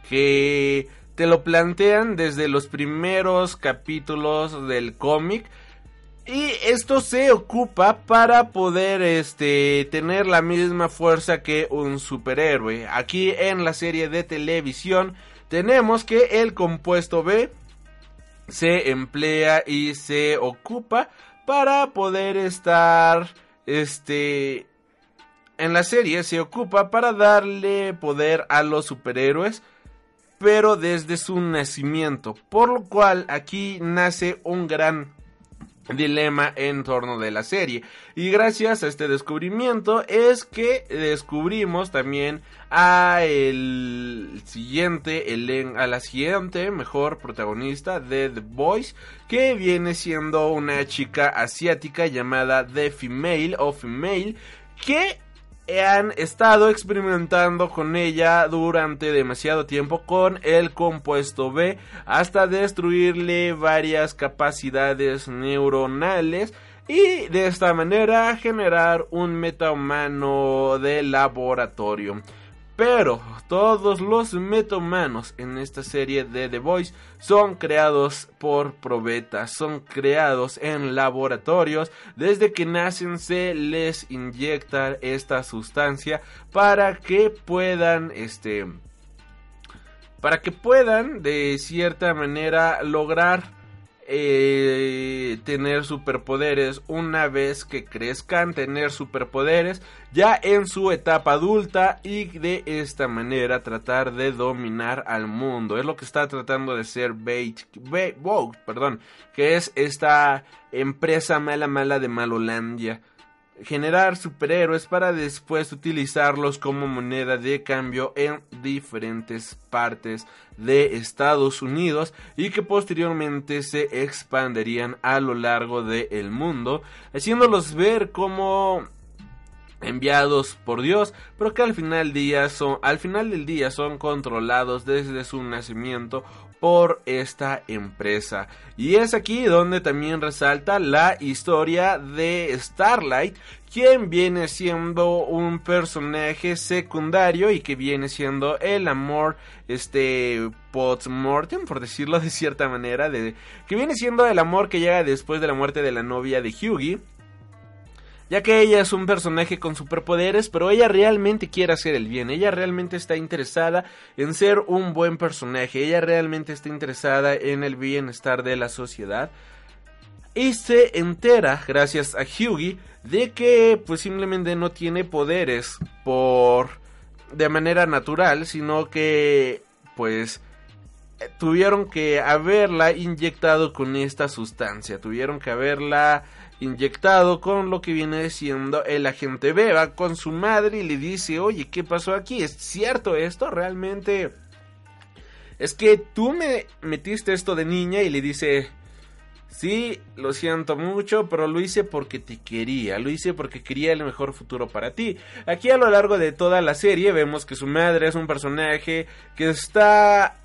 Speaker 1: que te lo plantean desde los primeros capítulos del cómic y esto se ocupa para poder este tener la misma fuerza que un superhéroe. Aquí en la serie de televisión tenemos que el compuesto B se emplea y se ocupa para poder estar este en la serie se ocupa para darle poder a los superhéroes pero desde su nacimiento, por lo cual aquí nace un gran dilema en torno de la serie. Y gracias a este descubrimiento es que descubrimos también a el siguiente, a la siguiente mejor protagonista de The Boys, que viene siendo una chica asiática llamada The Female o Female, que han estado experimentando con ella durante demasiado tiempo con el compuesto B hasta destruirle varias capacidades neuronales y de esta manera generar un metahumano de laboratorio. Pero todos los metahumanos en esta serie de The Voice son creados por probetas, son creados en laboratorios. Desde que nacen se les inyecta esta sustancia para que puedan este para que puedan de cierta manera lograr eh, tener superpoderes una vez que crezcan, tener superpoderes ya en su etapa adulta y de esta manera tratar de dominar al mundo. Es lo que está tratando de hacer Vogue, perdón, que es esta empresa mala mala de Malolandia generar superhéroes para después utilizarlos como moneda de cambio en diferentes partes de Estados Unidos y que posteriormente se expanderían a lo largo del mundo, haciéndolos ver como enviados por Dios, pero que al final, día son, al final del día son controlados desde su nacimiento por esta empresa. Y es aquí donde también resalta la historia de Starlight, quien viene siendo un personaje secundario y que viene siendo el amor este postmortem por decirlo de cierta manera de que viene siendo el amor que llega después de la muerte de la novia de Hughie ya que ella es un personaje con superpoderes, pero ella realmente quiere hacer el bien, ella realmente está interesada en ser un buen personaje, ella realmente está interesada en el bienestar de la sociedad. Y se entera, gracias a Hughie, de que pues simplemente no tiene poderes por de manera natural, sino que pues tuvieron que haberla inyectado con esta sustancia, tuvieron que haberla inyectado con lo que viene siendo el agente B. Va con su madre y le dice, oye, ¿qué pasó aquí? ¿Es cierto esto? Realmente... Es que tú me metiste esto de niña y le dice, sí, lo siento mucho, pero lo hice porque te quería, lo hice porque quería el mejor futuro para ti. Aquí a lo largo de toda la serie vemos que su madre es un personaje que está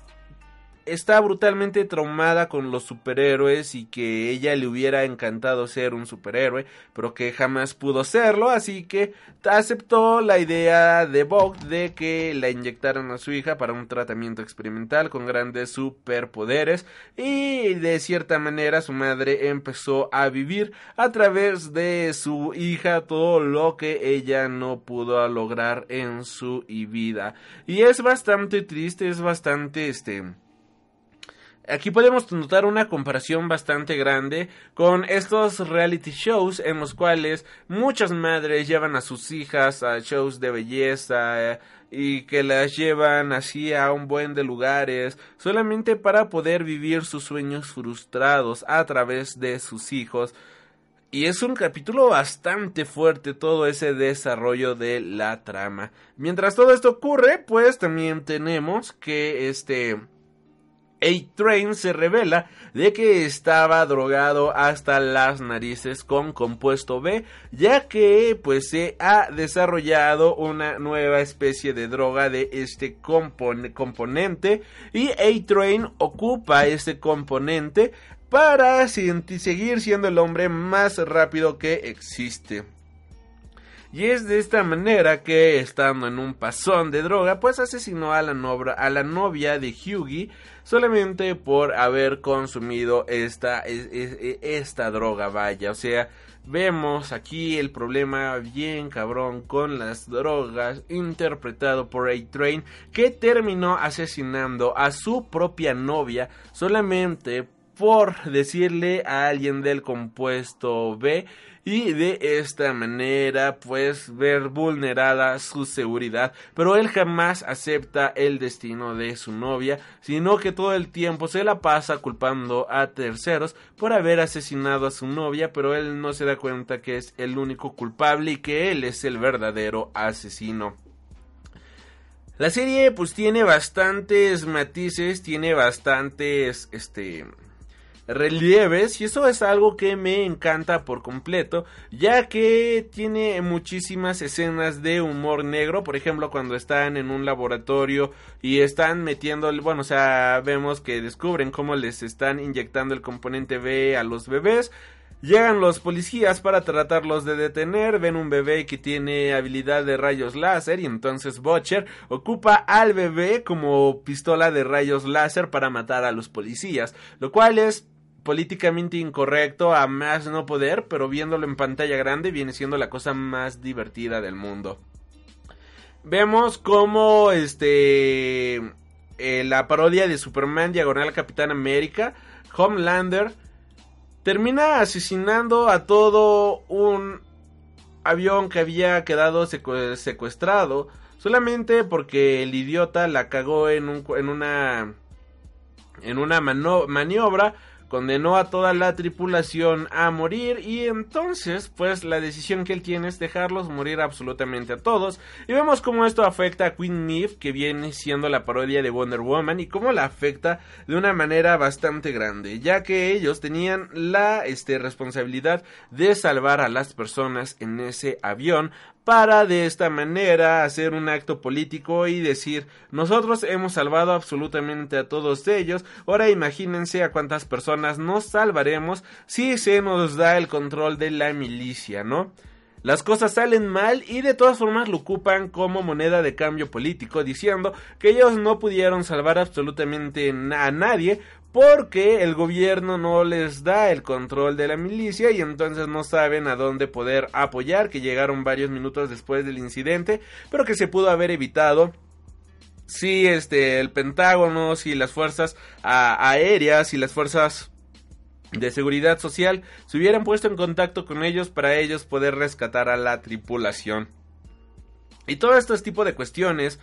Speaker 1: está brutalmente traumada con los superhéroes y que ella le hubiera encantado ser un superhéroe, pero que jamás pudo serlo, así que aceptó la idea de Vogue de que la inyectaran a su hija para un tratamiento experimental con grandes superpoderes y de cierta manera su madre empezó a vivir a través de su hija todo lo que ella no pudo lograr en su vida. Y es bastante triste, es bastante este Aquí podemos notar una comparación bastante grande con estos reality shows en los cuales muchas madres llevan a sus hijas a shows de belleza y que las llevan así a un buen de lugares solamente para poder vivir sus sueños frustrados a través de sus hijos. Y es un capítulo bastante fuerte todo ese desarrollo de la trama. Mientras todo esto ocurre, pues también tenemos que este a-Train se revela de que estaba drogado hasta las narices con compuesto B, ya que pues se ha desarrollado una nueva especie de droga de este componente y A-Train ocupa este componente para seguir siendo el hombre más rápido que existe. Y es de esta manera que, estando en un pasón de droga, pues asesinó a la, a la novia de Hughie solamente por haber consumido esta, esta droga, vaya. O sea, vemos aquí el problema bien cabrón con las drogas, interpretado por A-Train, que terminó asesinando a su propia novia solamente por decirle a alguien del compuesto B y de esta manera pues ver vulnerada su seguridad. Pero él jamás acepta el destino de su novia, sino que todo el tiempo se la pasa culpando a terceros por haber asesinado a su novia, pero él no se da cuenta que es el único culpable y que él es el verdadero asesino. La serie pues tiene bastantes matices, tiene bastantes este relieves y eso es algo que me encanta por completo ya que tiene muchísimas escenas de humor negro. Por ejemplo cuando están en un laboratorio y están metiendo bueno o sea vemos que descubren cómo les están inyectando el componente B a los bebés. Llegan los policías para tratarlos de detener, ven un bebé que tiene habilidad de rayos láser y entonces Butcher ocupa al bebé como pistola de rayos láser para matar a los policías, lo cual es políticamente incorrecto a más no poder, pero viéndolo en pantalla grande viene siendo la cosa más divertida del mundo. Vemos cómo este eh, la parodia de Superman Diagonal Capitán América, Homelander, termina asesinando a todo un avión que había quedado secuestrado solamente porque el idiota la cagó en, un, en una en una maniobra condenó a toda la tripulación a morir y entonces pues la decisión que él tiene es dejarlos morir absolutamente a todos. Y vemos cómo esto afecta a Queen Maeve que viene siendo la parodia de Wonder Woman y cómo la afecta de una manera bastante grande ya que ellos tenían la este, responsabilidad de salvar a las personas en ese avión para de esta manera hacer un acto político y decir nosotros hemos salvado absolutamente a todos ellos, ahora imagínense a cuántas personas nos salvaremos si se nos da el control de la milicia, ¿no? Las cosas salen mal y de todas formas lo ocupan como moneda de cambio político, diciendo que ellos no pudieron salvar absolutamente a nadie porque el gobierno no les da el control de la milicia y entonces no saben a dónde poder apoyar, que llegaron varios minutos después del incidente, pero que se pudo haber evitado si este el Pentágono, si las fuerzas aéreas y las fuerzas de seguridad social se hubieran puesto en contacto con ellos para ellos poder rescatar a la tripulación. Y todo este tipo de cuestiones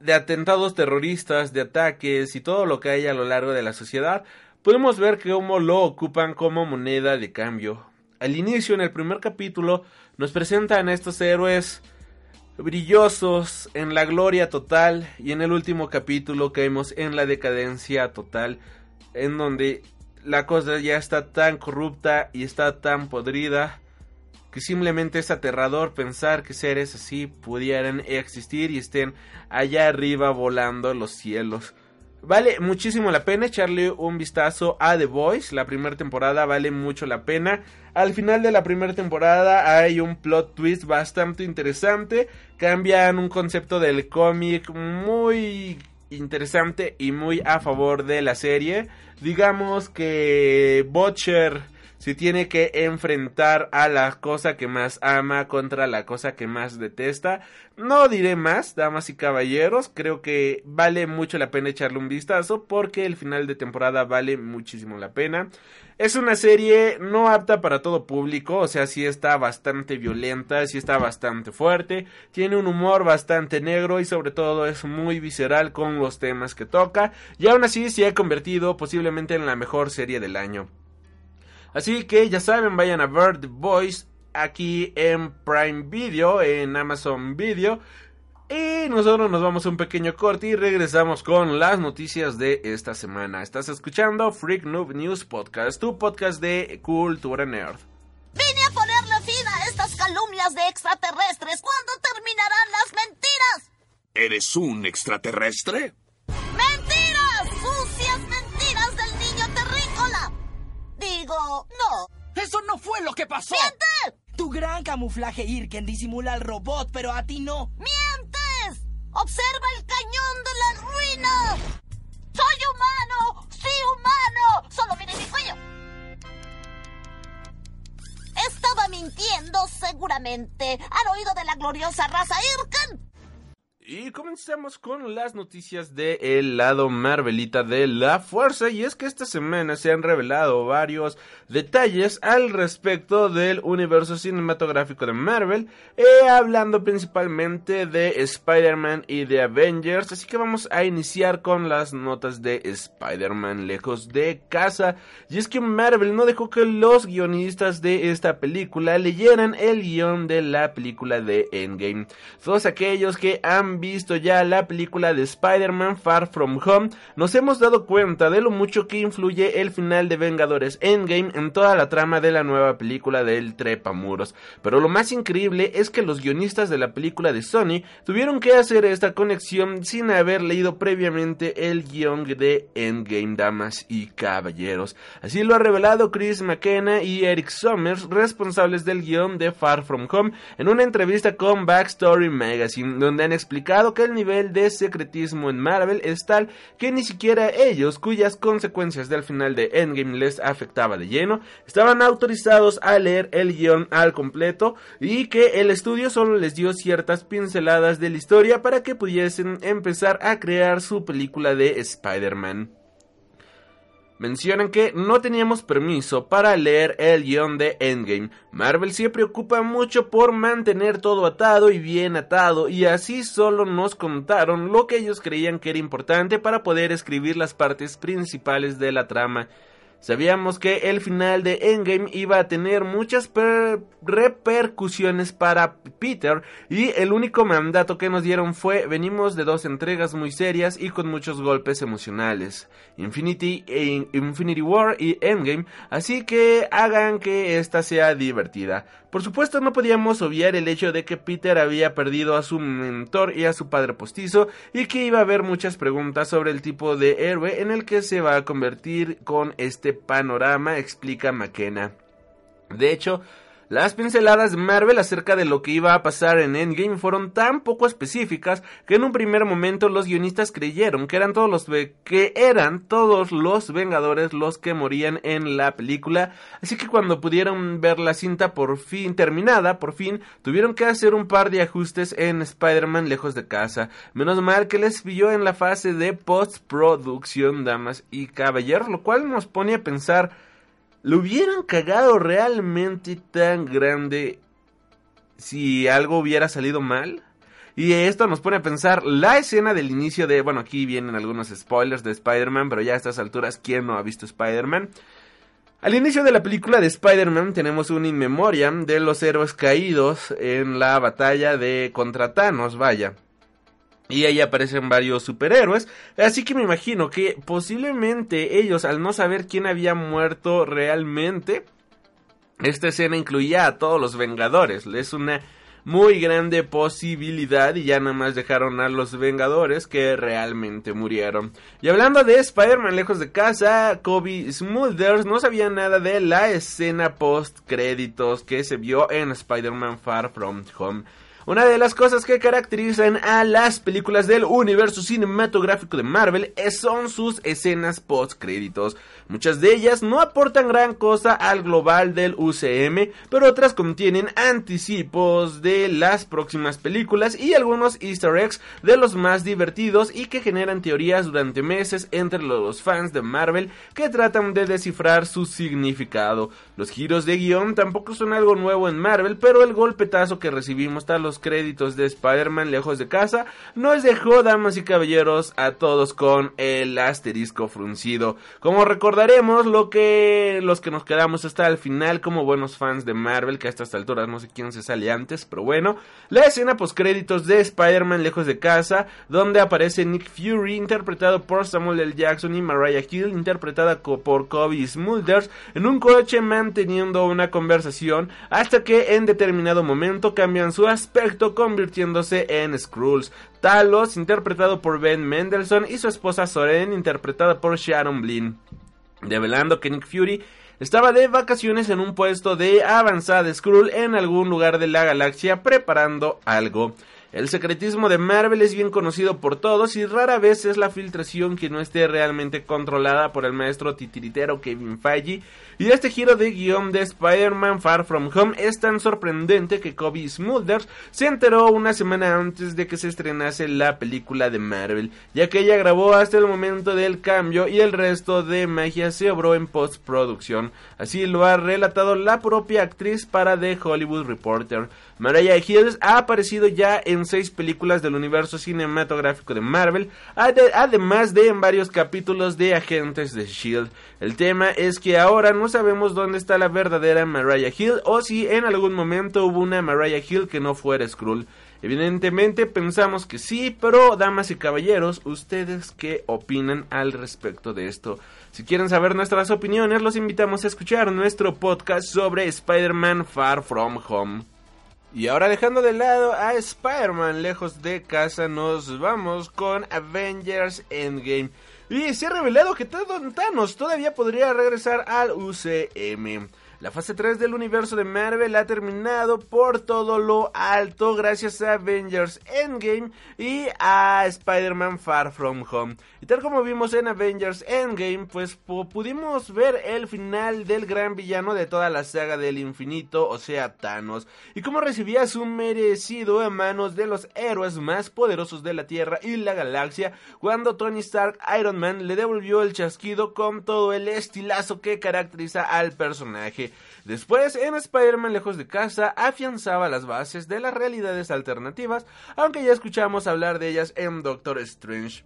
Speaker 1: de atentados terroristas, de ataques y todo lo que hay a lo largo de la sociedad, podemos ver cómo lo ocupan como moneda de cambio. Al inicio, en el primer capítulo, nos presentan a estos héroes brillosos en la gloria total y en el último capítulo caemos en la decadencia total en donde la cosa ya está tan corrupta y está tan podrida que simplemente es aterrador pensar que seres así pudieran existir y estén allá arriba volando los cielos. Vale muchísimo la pena echarle un vistazo a The Voice. La primera temporada vale mucho la pena. Al final de la primera temporada hay un plot twist bastante interesante. Cambian un concepto del cómic muy interesante y muy a favor de la serie. Digamos que Butcher si tiene que enfrentar a la cosa que más ama contra la cosa que más detesta. No diré más, damas y caballeros, creo que vale mucho la pena echarle un vistazo porque el final de temporada vale muchísimo la pena. Es una serie no apta para todo público, o sea, sí está bastante violenta, sí está bastante fuerte, tiene un humor bastante negro y sobre todo es muy visceral con los temas que toca y aún así se ha convertido posiblemente en la mejor serie del año. Así que ya saben, vayan a ver The Voice aquí en Prime Video, en Amazon Video. Y nosotros nos vamos a un pequeño corte y regresamos con las noticias de esta semana. Estás escuchando Freak Noob News Podcast, tu podcast de cultura nerd.
Speaker 5: Vine a ponerle fin a estas calumnias de extraterrestres. ¿Cuándo terminarán las mentiras?
Speaker 6: ¿Eres un extraterrestre?
Speaker 5: No.
Speaker 4: ¡Eso no fue lo que pasó!
Speaker 5: ¡Mientes!
Speaker 4: Tu gran camuflaje Irken disimula al robot, pero a ti no.
Speaker 5: ¡Mientes! ¡Observa el cañón de la ruina! ¡Soy humano! ¡Sí, humano! ¡Solo mire mi cuello! Estaba mintiendo, seguramente. ¿Han oído de la gloriosa raza Irken?
Speaker 1: Y comenzamos con las noticias del el lado Marvelita de la Fuerza. Y es que esta semana se han revelado varios detalles al respecto del universo cinematográfico de Marvel. Eh, hablando principalmente de Spider-Man y de Avengers. Así que vamos a iniciar con las notas de Spider-Man lejos de casa. Y es que Marvel no dejó que los guionistas de esta película leyeran el guion de la película de Endgame. Todos aquellos que han visto ya la película de Spider-Man Far From Home, nos hemos dado cuenta de lo mucho que influye el final de Vengadores Endgame en toda la trama de la nueva película del Trepamuros. Pero lo más increíble es que los guionistas de la película de Sony tuvieron que hacer esta conexión sin haber leído previamente el guion de Endgame, damas y caballeros. Así lo ha revelado Chris McKenna y Eric Summers, responsables del guion de Far From Home, en una entrevista con Backstory Magazine, donde han explicado que el nivel de secretismo en Marvel es tal que ni siquiera ellos, cuyas consecuencias del final de Endgame les afectaba de lleno, estaban autorizados a leer el guion al completo y que el estudio solo les dio ciertas pinceladas de la historia para que pudiesen empezar a crear su película de Spider-Man. Mencionan que no teníamos permiso para leer el guion de Endgame. Marvel se preocupa mucho por mantener todo atado y bien atado y así solo nos contaron lo que ellos creían que era importante para poder escribir las partes principales de la trama. Sabíamos que el final de Endgame iba a tener muchas repercusiones para Peter y el único mandato que nos dieron fue venimos de dos entregas muy serias y con muchos golpes emocionales, Infinity, e Infinity War y Endgame, así que hagan que esta sea divertida. Por supuesto no podíamos obviar el hecho de que Peter había perdido a su mentor y a su padre postizo y que iba a haber muchas preguntas sobre el tipo de héroe en el que se va a convertir con este panorama, explica McKenna. De hecho, las pinceladas de Marvel acerca de lo que iba a pasar en Endgame fueron tan poco específicas que en un primer momento los guionistas creyeron que eran todos los que eran todos los Vengadores los que morían en la película, así que cuando pudieron ver la cinta por fin terminada, por fin tuvieron que hacer un par de ajustes en Spider-Man lejos de casa. Menos mal que les pilló en la fase de postproducción, damas y caballeros, lo cual nos pone a pensar ¿Lo hubieran cagado realmente tan grande si algo hubiera salido mal? Y esto nos pone a pensar la escena del inicio de, bueno, aquí vienen algunos spoilers de Spider-Man, pero ya a estas alturas, ¿quién no ha visto Spider-Man? Al inicio de la película de Spider-Man tenemos un in memoriam de los héroes caídos en la batalla de contra Thanos, vaya. Y ahí aparecen varios superhéroes. Así que me imagino que posiblemente ellos, al no saber quién había muerto realmente, esta escena incluía a todos los Vengadores. Es una muy grande posibilidad y ya nada más dejaron a los Vengadores que realmente murieron. Y hablando de Spider-Man lejos de casa, Kobe Smulders no sabía nada de la escena post créditos que se vio en Spider-Man Far From Home. Una de las cosas que caracterizan a las películas del universo cinematográfico de Marvel son sus escenas post créditos. Muchas de ellas no aportan gran cosa al global del UCM, pero otras contienen anticipos de las próximas películas y algunos easter eggs de los más divertidos y que generan teorías durante meses entre los fans de Marvel que tratan de descifrar su significado. Los giros de guion tampoco son algo nuevo en Marvel, pero el golpetazo que recibimos tras los créditos de Spider-Man lejos de casa nos dejó, damas y caballeros, a todos con el asterisco fruncido. Como recordaremos lo que los que nos quedamos hasta el final como buenos fans de Marvel, que a estas alturas no sé quién se sale antes, pero bueno, la escena post créditos de Spider-Man lejos de casa, donde aparece Nick Fury interpretado por Samuel L. Jackson y Mariah Hill interpretada por Kobe Smulders en un coche manteniendo una conversación hasta que en determinado momento cambian su aspecto convirtiéndose en Skrulls. Talos interpretado por Ben Mendelssohn y su esposa Soren interpretada por Sharon Blin develando que Nick Fury estaba de vacaciones en un puesto de avanzada Skrull en algún lugar de la galaxia preparando algo. El secretismo de Marvel es bien conocido por todos y rara vez es la filtración que no esté realmente controlada por el maestro titiritero Kevin Feige. Y este giro de guion de Spider-Man Far From Home es tan sorprendente que Kobe Smulders se enteró una semana antes de que se estrenase la película de Marvel, ya que ella grabó hasta el momento del cambio y el resto de magia se obró en postproducción. Así lo ha relatado la propia actriz para The Hollywood Reporter. Mariah Hills ha aparecido ya en seis películas del universo cinematográfico de Marvel, además de en varios capítulos de Agentes de Shield. El tema es que ahora no sabemos dónde está la verdadera Mariah Hill o si en algún momento hubo una Mariah Hill que no fuera Skrull. Evidentemente pensamos que sí, pero damas y caballeros, ¿ustedes qué opinan al respecto de esto? Si quieren saber nuestras opiniones, los invitamos a escuchar nuestro podcast sobre Spider-Man Far From Home. Y ahora dejando de lado a Spider-Man lejos de casa, nos vamos con Avengers Endgame. Y se ha revelado que Thanos todavía podría regresar al UCM. La fase 3 del universo de Marvel ha terminado por todo lo alto gracias a Avengers Endgame y a Spider-Man Far From Home. Y tal como vimos en Avengers Endgame, pues pudimos ver el final del gran villano de toda la saga del infinito, o sea, Thanos, y cómo recibía su merecido a manos de los héroes más poderosos de la Tierra y la galaxia cuando Tony Stark Iron Man le devolvió el chasquido con todo el estilazo que caracteriza al personaje. Después, en Spider-Man Lejos de Casa, afianzaba las bases de las realidades alternativas, aunque ya escuchamos hablar de ellas en Doctor Strange.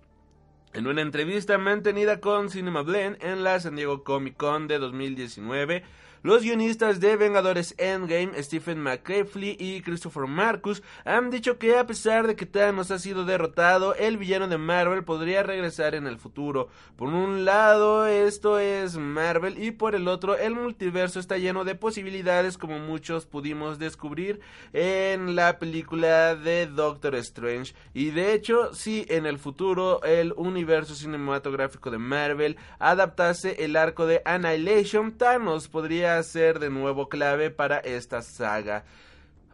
Speaker 1: En una entrevista mantenida con Cinema Blend en la San Diego Comic Con de 2019, los guionistas de Vengadores Endgame, Stephen McCaffrey y Christopher Marcus, han dicho que a pesar de que Thanos ha sido derrotado, el villano de Marvel podría regresar en el futuro. Por un lado, esto es Marvel y por el otro, el multiverso está lleno de posibilidades como muchos pudimos descubrir en la película de Doctor Strange. Y de hecho, si en el futuro el universo cinematográfico de Marvel adaptase el arco de Annihilation, Thanos podría ser de nuevo clave para esta saga.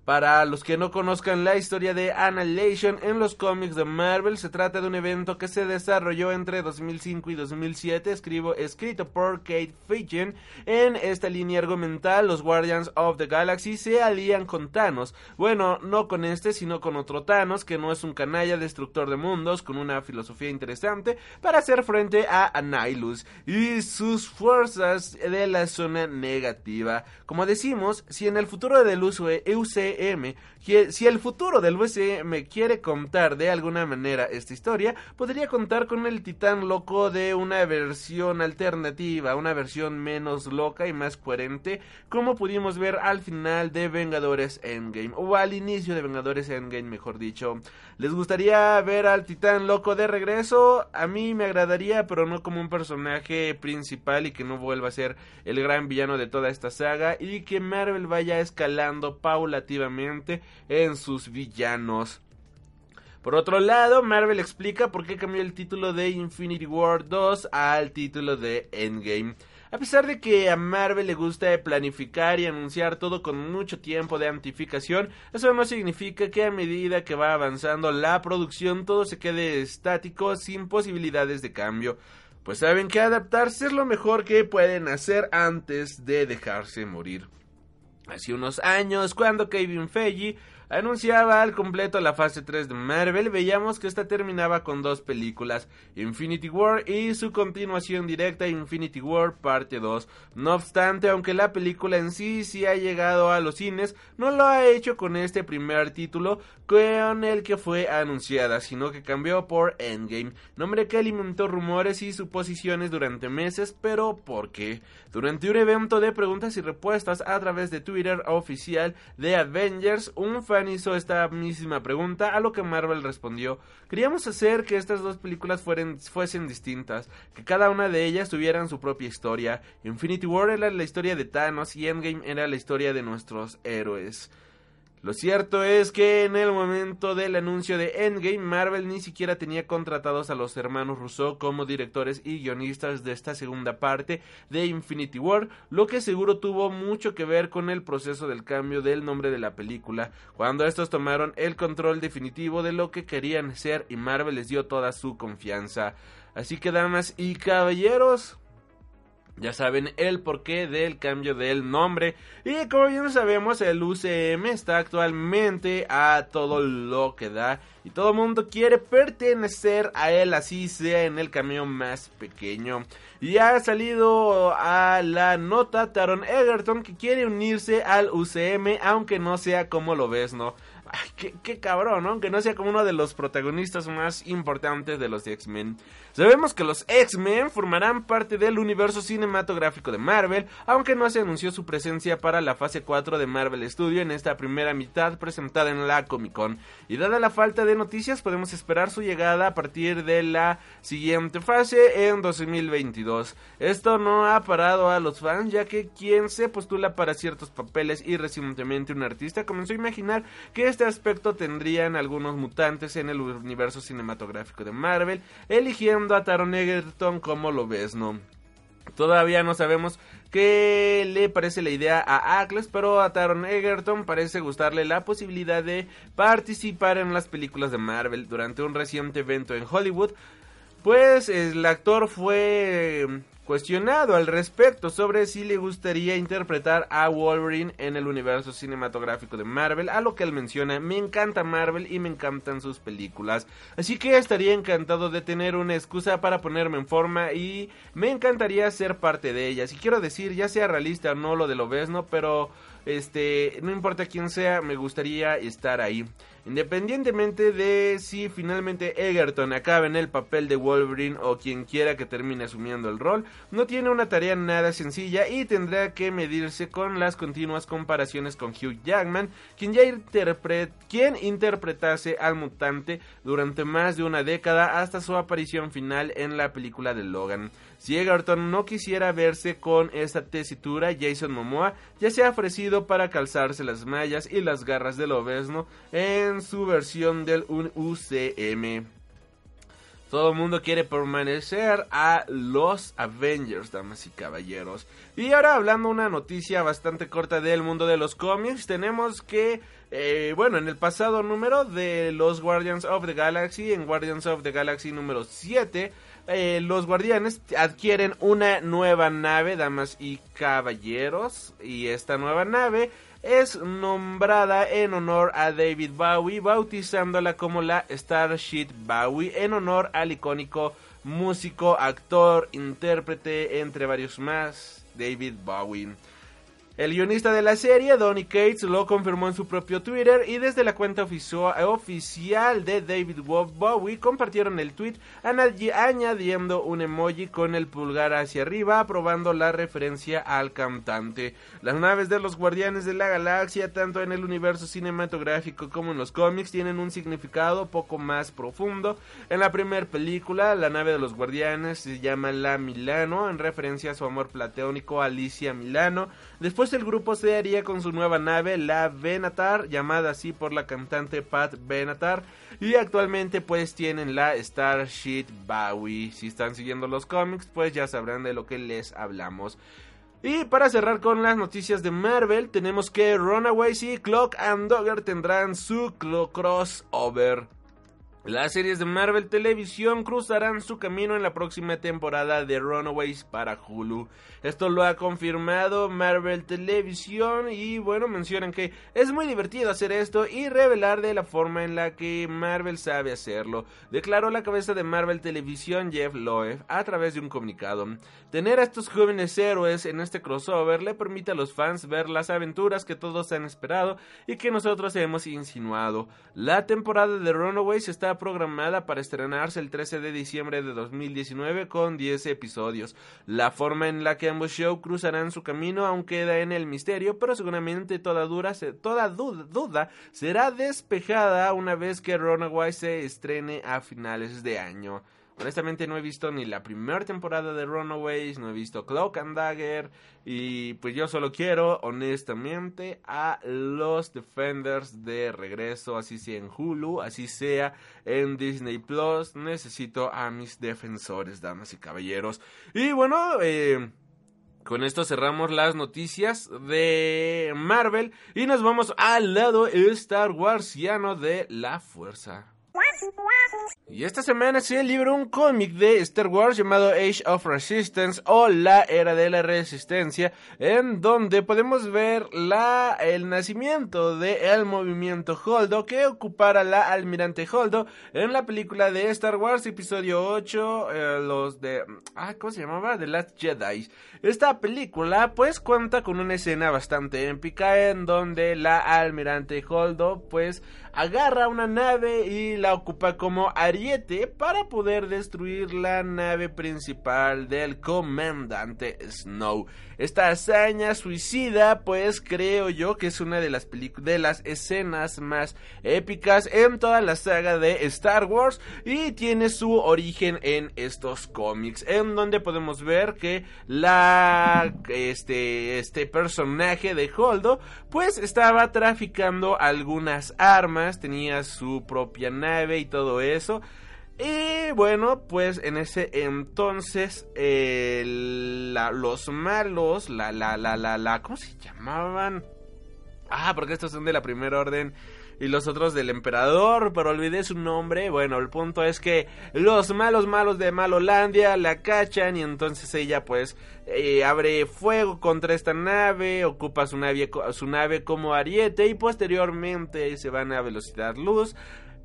Speaker 1: Para los que no conozcan la historia de Annihilation en los cómics de Marvel, se trata de un evento que se desarrolló entre 2005 y 2007, escribo, escrito por Kate Fiction. En esta línea argumental, los Guardians of the Galaxy se alían con Thanos. Bueno, no con este, sino con otro Thanos, que no es un canalla destructor de mundos, con una filosofía interesante, para hacer frente a Annihilus y sus fuerzas de la zona negativa. Como decimos, si en el futuro del uso a.m. si el futuro del USM quiere contar de alguna manera esta historia, podría contar con el titán loco de una versión alternativa, una versión menos loca y más coherente, como pudimos ver al final de Vengadores Endgame, o al inicio de Vengadores Endgame, mejor dicho. ¿Les gustaría ver al titán loco de regreso? A mí me agradaría, pero no como un personaje principal y que no vuelva a ser el gran villano de toda esta saga y que Marvel vaya escalando paulativamente en sus villanos. Por otro lado, Marvel explica por qué cambió el título de Infinity War 2 al título de Endgame. A pesar de que a Marvel le gusta planificar y anunciar todo con mucho tiempo de antificación, eso no significa que a medida que va avanzando la producción todo se quede estático sin posibilidades de cambio. Pues saben que adaptarse es lo mejor que pueden hacer antes de dejarse morir. Hace unos años, cuando Kevin Feige anunciaba al completo la fase 3 de Marvel, veíamos que esta terminaba con dos películas, Infinity War y su continuación directa Infinity War parte 2. No obstante, aunque la película en sí sí ha llegado a los cines, no lo ha hecho con este primer título con el que fue anunciada, sino que cambió por Endgame, nombre que alimentó rumores y suposiciones durante meses, pero ¿por qué? Durante un evento de preguntas y respuestas a través de Twitter oficial de Avengers, un fan hizo esta misma pregunta, a lo que Marvel respondió, queríamos hacer que estas dos películas fuesen distintas, que cada una de ellas tuvieran su propia historia. Infinity War era la historia de Thanos y Endgame era la historia de nuestros héroes. Lo cierto es que en el momento del anuncio de Endgame, Marvel ni siquiera tenía contratados a los hermanos Rousseau como directores y guionistas de esta segunda parte de Infinity War, lo que seguro tuvo mucho que ver con el proceso del cambio del nombre de la película, cuando estos tomaron el control definitivo de lo que querían ser y Marvel les dio toda su confianza. Así que damas y caballeros, ya saben el porqué del cambio del nombre. Y como bien sabemos, el UCM está actualmente a todo lo que da. Y todo el mundo quiere pertenecer a él, así sea en el camino más pequeño. Y ha salido a la nota Taron Egerton que quiere unirse al UCM, aunque no sea como lo ves, ¿no? Ay, qué, cabrón. Aunque no sea como uno de los protagonistas más importantes de los X-Men. Sabemos que los X-Men formarán parte del universo cinematográfico de Marvel, aunque no se anunció su presencia para la fase 4 de Marvel Studio en esta primera mitad presentada en la Comic Con. Y dada la falta de noticias, podemos esperar su llegada a partir de la siguiente fase en 2022. Esto no ha parado a los fans, ya que quien se postula para ciertos papeles y recientemente un artista comenzó a imaginar que este aspecto tendrían algunos mutantes en el universo cinematográfico de Marvel, eligiendo a Taron Egerton como lo ves, ¿no? Todavía no sabemos qué le parece la idea a Ackles, pero a Taron Egerton parece gustarle la posibilidad de participar en las películas de Marvel durante un reciente evento en Hollywood. Pues el actor fue cuestionado al respecto sobre si le gustaría interpretar a Wolverine en el universo cinematográfico de Marvel, a lo que él menciona, me encanta Marvel y me encantan sus películas, así que estaría encantado de tener una excusa para ponerme en forma y me encantaría ser parte de ellas, y quiero decir, ya sea realista o no lo de lo ves, ¿no? Pero este, no importa quién sea, me gustaría estar ahí. Independientemente de si finalmente Egerton acaba en el papel de Wolverine o quien quiera que termine asumiendo el rol, no tiene una tarea nada sencilla y tendrá que medirse con las continuas comparaciones con Hugh Jackman, quien ya quien interpretase al mutante durante más de una década hasta su aparición final en la película de Logan. Si Egerton no quisiera verse con esta tesitura, Jason Momoa ya se ha ofrecido para calzarse las mallas y las garras del obesno en su versión del UCM. Todo el mundo quiere permanecer a los Avengers, damas y caballeros. Y ahora hablando una noticia bastante corta del mundo de los cómics, tenemos que, eh, bueno, en el pasado número de los Guardians of the Galaxy, en Guardians of the Galaxy número 7, eh, los guardianes adquieren una nueva nave, damas y caballeros, y esta nueva nave es nombrada en honor a David Bowie, bautizándola como la Starship Bowie en honor al icónico músico, actor, intérprete, entre varios más, David Bowie. El guionista de la serie, Donny Cates, lo confirmó en su propio Twitter y desde la cuenta oficial de David Bowie compartieron el tweet añadiendo un emoji con el pulgar hacia arriba aprobando la referencia al cantante. Las naves de los Guardianes de la Galaxia, tanto en el universo cinematográfico como en los cómics, tienen un significado poco más profundo. En la primera película, la nave de los Guardianes se llama La Milano en referencia a su amor platónico Alicia Milano. Después el grupo se haría con su nueva nave, la Benatar, llamada así por la cantante Pat Benatar. Y actualmente pues tienen la Starship Bowie. Si están siguiendo los cómics pues ya sabrán de lo que les hablamos. Y para cerrar con las noticias de Marvel, tenemos que Runaways y Clock and Dogger tendrán su crossover. Las series de Marvel Televisión cruzarán su camino en la próxima temporada de Runaways para Hulu. Esto lo ha confirmado Marvel Televisión y bueno, mencionan que es muy divertido hacer esto y revelar de la forma en la que Marvel sabe hacerlo. Declaró la cabeza de Marvel Televisión Jeff Loeb a través de un comunicado. Tener a estos jóvenes héroes en este crossover le permite a los fans ver las aventuras que todos han esperado y que nosotros hemos insinuado. La temporada de Runaways está programada para estrenarse el 13 de diciembre de 2019 con 10 episodios. La forma en la que ambos shows cruzarán su camino aún queda en el misterio, pero seguramente toda, duda, duda será despejada una vez que Runaways se estrene a finales de año. Honestamente no he visto ni la primera temporada de Runaways, no he visto Cloak and Dagger y pues yo solo quiero honestamente a los Defenders de regreso, así sea en Hulu, así sea en Disney Plus, necesito a mis defensores, damas y caballeros. Y bueno, eh... Con esto cerramos las noticias de Marvel y nos vamos al lado Star Warsiano de la Fuerza. Y esta semana se libró un cómic de Star Wars llamado Age of Resistance o La Era de la Resistencia, en donde podemos ver la, el nacimiento del movimiento Holdo que ocupara la Almirante Holdo en la película de Star Wars episodio 8, eh, los de... Ah, ¿cómo se llamaba? The Last Jedi. Esta película pues cuenta con una escena bastante épica en donde la Almirante Holdo pues agarra una nave y la ocupa como ariete para poder destruir la nave principal del comandante Snow. Esta hazaña suicida, pues creo yo que es una de las, de las escenas más épicas en toda la saga de Star Wars y tiene su origen en estos cómics, en donde podemos ver que la este este personaje de Holdo pues estaba traficando algunas armas, tenía su propia nave y todo eso. Y bueno, pues en ese entonces eh, la- los malos, la, la, la, la, la, ¿cómo se llamaban? Ah, porque estos son de la primera orden y los otros del emperador, pero olvidé su nombre. Bueno, el punto es que los malos malos de Malolandia la cachan y entonces ella pues eh, abre fuego contra esta nave, ocupa su nave, su nave como ariete y posteriormente se van a velocidad luz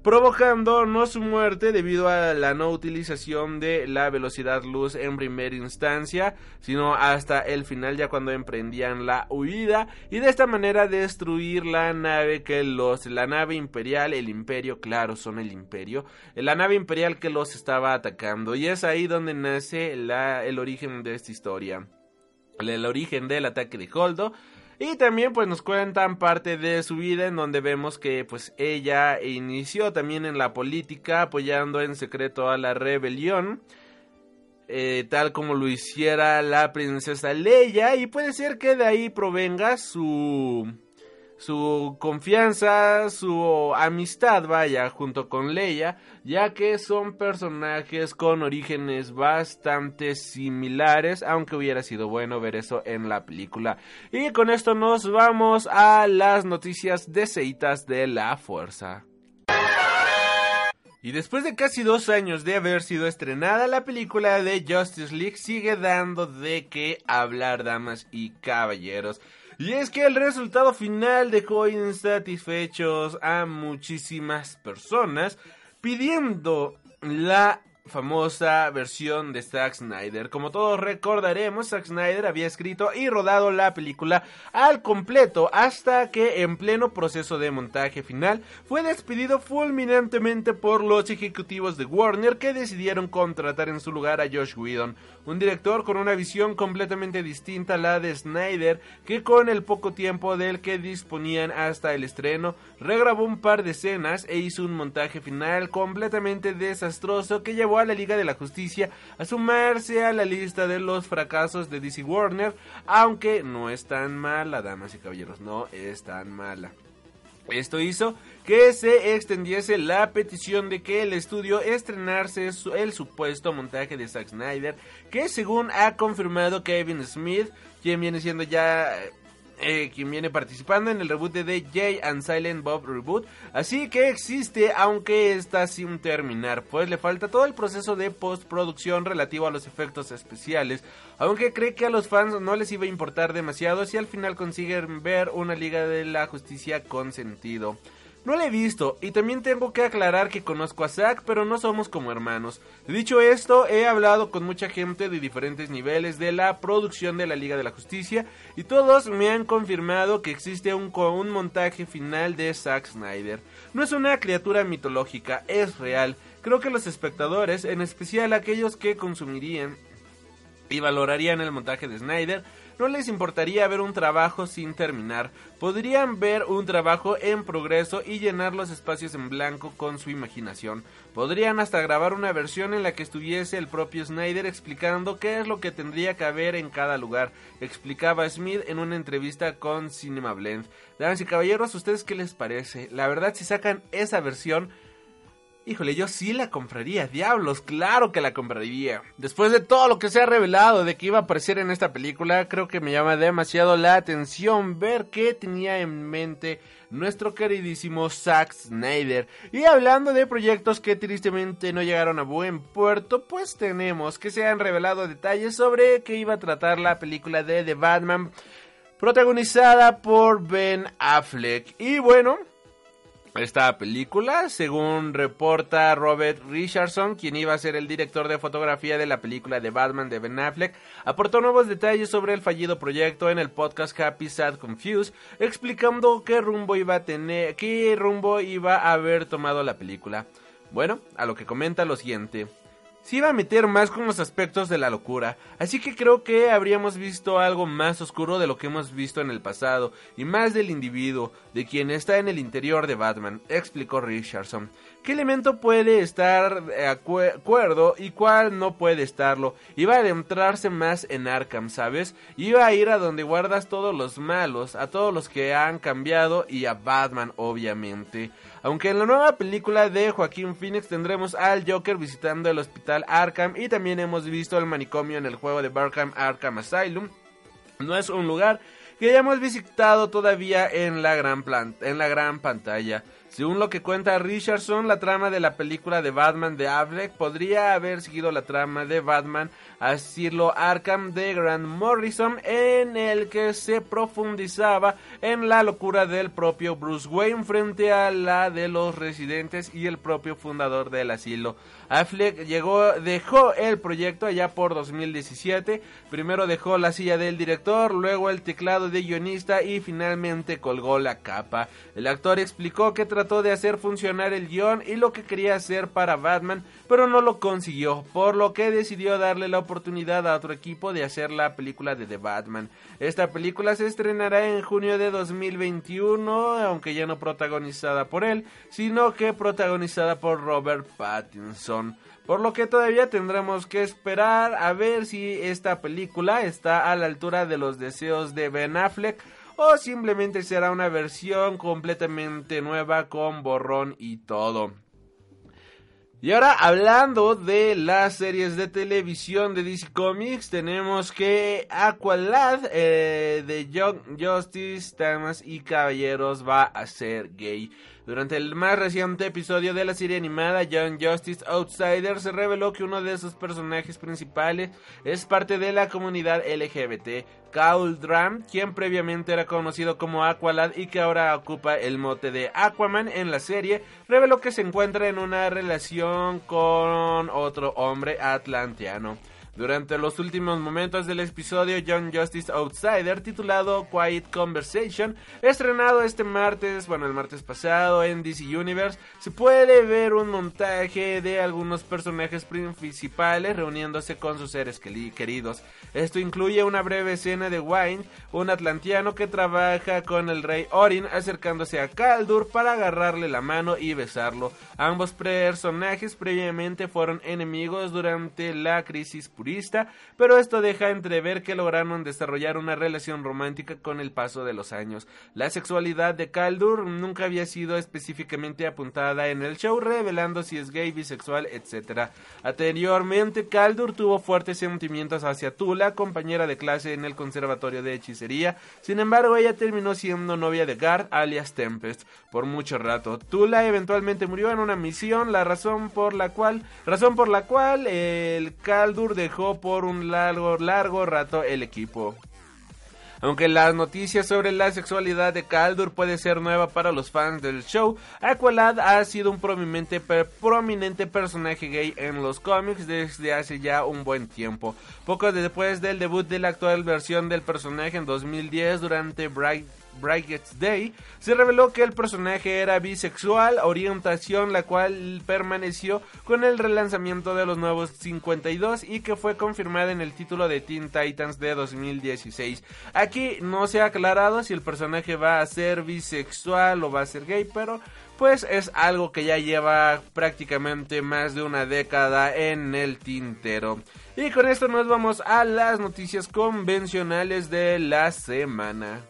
Speaker 1: provocando no su muerte debido a la no utilización de la velocidad luz en primera instancia, sino hasta el final ya cuando emprendían la huida y de esta manera destruir la nave que los la nave imperial, el imperio, claro, son el imperio, la nave imperial que los estaba atacando y es ahí donde nace la, el origen de esta historia. El, origen del ataque de Holdo y también pues nos cuentan parte de su vida en donde vemos que pues ella inició también en la política apoyando en secreto a la rebelión. eh, tal como lo hiciera la princesa Leia y puede ser que de ahí provenga su su confianza, su amistad, vaya, junto con Leia, ya que son personajes con orígenes bastante similares, aunque hubiera sido bueno ver eso en la película. Y con esto nos vamos a las noticias deseitas de la fuerza. Y después de casi dos años de haber sido estrenada, la película de Justice League sigue dando de qué hablar, damas y caballeros. Y es que el resultado final dejó insatisfechos a muchísimas personas, pidiendo la famosa versión de Zack Snyder. Como todos recordaremos, Zack Snyder había escrito y rodado la película al completo hasta que en pleno proceso de montaje final fue despedido fulminantemente por los ejecutivos de Warner que decidieron contratar en su lugar a Josh Whedon, un director con una visión completamente distinta a la de Snyder que con el poco tiempo del que disponían hasta el estreno regrabó un par de escenas e hizo un montaje final completamente desastroso que llevó a la Liga de la Justicia a sumarse a la lista de los fracasos de DC Warner, aunque no es tan mala, damas y caballeros, no es tan mala. Esto hizo que se extendiese la petición de que el estudio estrenarse el supuesto montaje de Zack Snyder, que según ha confirmado Kevin Smith, quien viene siendo ya eh, quien viene participando en el reboot de Jay and Silent Bob Reboot, así que existe aunque está sin terminar, pues le falta todo el proceso de postproducción relativo a los efectos especiales, aunque cree que a los fans no les iba a importar demasiado si al final consiguen ver una Liga de la Justicia con sentido. No la he visto y también tengo que aclarar que conozco a Zack, pero no somos como hermanos. Dicho esto, he hablado con mucha gente de diferentes niveles de la producción de la Liga de la Justicia y todos me han confirmado que existe un, un montaje final de Zack Snyder. No es una criatura mitológica, es real. Creo que los espectadores, en especial aquellos que consumirían y valorarían el montaje de Snyder, no les importaría ver un trabajo sin terminar. Podrían ver un trabajo en progreso y llenar los espacios en blanco con su imaginación. Podrían hasta grabar una versión en la que estuviese el propio Snyder explicando qué es lo que tendría que haber en cada lugar, explicaba Smith en una entrevista con Cinema Blend. Damas y caballeros, ¿ustedes qué les parece? La verdad, si sacan esa versión, Híjole, yo sí la compraría, diablos, claro que la compraría. Después de todo lo que se ha revelado de que iba a aparecer en esta película, creo que me llama demasiado la atención ver qué tenía en mente nuestro queridísimo Zack Snyder. Y hablando de proyectos que tristemente no llegaron a buen puerto, pues tenemos que se han revelado detalles sobre qué iba a tratar la película de The Batman protagonizada por Ben Affleck. Y bueno, esta película, según reporta Robert Richardson, quien iba a ser el director de fotografía de la película de Batman de Ben Affleck, aportó nuevos detalles sobre el fallido proyecto en el podcast Happy Sad Confused, explicando qué rumbo iba a tener, qué rumbo iba a haber tomado la película. Bueno, a lo que comenta lo siguiente. Se iba a meter más con los aspectos de la locura, así que creo que habríamos visto algo más oscuro de lo que hemos visto en el pasado, y más del individuo, de quien está en el interior de Batman, explicó Richardson. ¿Qué elemento puede estar de acue- acuerdo y cuál no puede estarlo? Iba a adentrarse más en Arkham, ¿sabes? Iba a ir a donde guardas todos los malos, a todos los que han cambiado y a Batman, obviamente. Aunque en la nueva película de Joaquín Phoenix tendremos al Joker visitando el hospital Arkham y también hemos visto el manicomio en el juego de Arkham Arkham Asylum. No es un lugar que hayamos visitado todavía en la gran, en la gran pantalla. Según lo que cuenta Richardson, la trama de la película de Batman de Affleck podría haber seguido la trama de Batman Asilo Arkham de Grant Morrison, en el que se profundizaba en la locura del propio Bruce Wayne frente a la de los residentes y el propio fundador del asilo. Affleck llegó, dejó el proyecto allá por 2017. Primero dejó la silla del director, luego el teclado de guionista y finalmente colgó la capa. El actor explicó que trató de hacer funcionar el guion y lo que quería hacer para Batman, pero no lo consiguió, por lo que decidió darle la oportunidad a otro equipo de hacer la película de The Batman. Esta película se estrenará en junio de 2021, aunque ya no protagonizada por él, sino que protagonizada por Robert Pattinson. Por lo que todavía tendremos que esperar a ver si esta película está a la altura de los deseos de Ben Affleck o simplemente será una versión completamente nueva con borrón y todo. Y ahora hablando de las series de televisión de DC Comics, tenemos que Aqualad eh, de Young Justice, Damas y Caballeros va a ser gay. Durante el más reciente episodio de la serie animada Young Justice Outsider se reveló que uno de sus personajes principales es parte de la comunidad LGBT, Kaul Dram, quien previamente era conocido como Aqualad y que ahora ocupa el mote de Aquaman en la serie, reveló que se encuentra en una relación con otro hombre atlanteano. Durante los últimos momentos del episodio Young Justice Outsider titulado Quiet Conversation, estrenado este martes, bueno el martes pasado en DC Universe, se puede ver un montaje de algunos personajes principales reuniéndose con sus seres queridos. Esto incluye una breve escena de Wine, un atlantiano que trabaja con el rey Orin acercándose a Kaldur para agarrarle la mano y besarlo. Ambos personajes previamente fueron enemigos durante la crisis pero esto deja entrever que lograron desarrollar una relación romántica con el paso de los años. La sexualidad de Kaldur nunca había sido específicamente apuntada en el show, revelando si es gay, bisexual, etc. Anteriormente, Kaldur tuvo fuertes sentimientos hacia Tula, compañera de clase en el conservatorio de hechicería. Sin embargo, ella terminó siendo novia de Gard, alias Tempest, por mucho rato. Tula eventualmente murió en una misión, la razón por la cual, razón por la cual el Kaldur de por un largo, largo rato el equipo. Aunque las noticias sobre la sexualidad de Caldur puede ser nueva para los fans del show, Aqualad ha sido un prominente, prominente personaje gay en los cómics desde hace ya un buen tiempo. Poco después del debut de la actual versión del personaje en 2010 durante Bright Bright's Day, se reveló que el personaje era bisexual, orientación la cual permaneció con el relanzamiento de los nuevos 52 y que fue confirmada en el título de Teen Titans de 2016. Aquí no se ha aclarado si el personaje va a ser bisexual o va a ser gay, pero pues es algo que ya lleva prácticamente más de una década en el tintero. Y con esto nos vamos a las noticias convencionales de la semana.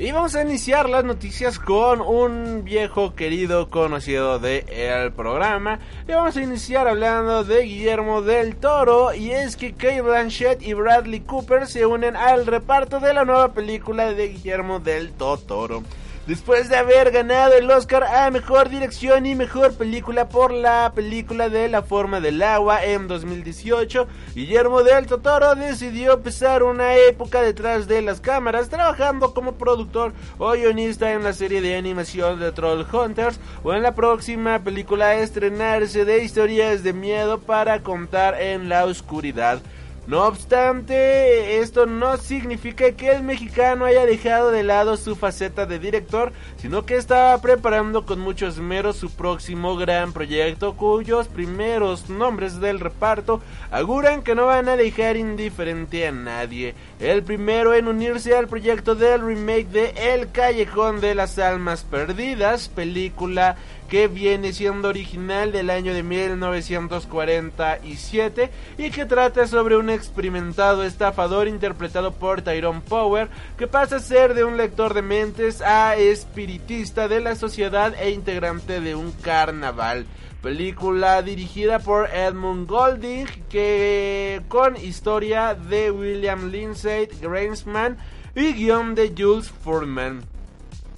Speaker 1: Y vamos a iniciar las noticias con un viejo querido conocido de el programa. Y vamos a iniciar hablando de Guillermo del Toro. Y es que Kate Blanchett y Bradley Cooper se unen al reparto de la nueva película de Guillermo del Toro. Después de haber ganado el Oscar a Mejor Dirección y Mejor Película por la película de La Forma del Agua en 2018, Guillermo del Totoro decidió empezar una época detrás de las cámaras trabajando como productor o guionista en la serie de animación de Troll Hunters o en la próxima película a estrenarse de historias de miedo para contar en la oscuridad. No obstante, esto no significa que el mexicano haya dejado de lado su faceta de director, sino que estaba preparando con mucho esmero su próximo gran proyecto, cuyos primeros nombres del reparto auguran que no van a dejar indiferente a nadie. El primero en unirse al proyecto del remake de El Callejón de las Almas Perdidas, película que viene siendo original del año de 1947 y que trata sobre una experimentado estafador interpretado por Tyrone Power, que pasa a ser de un lector de mentes a espiritista de la sociedad e integrante de un carnaval. Película dirigida por Edmund Golding, que con historia de William Lindsay Grainsman y guion de Jules Furman.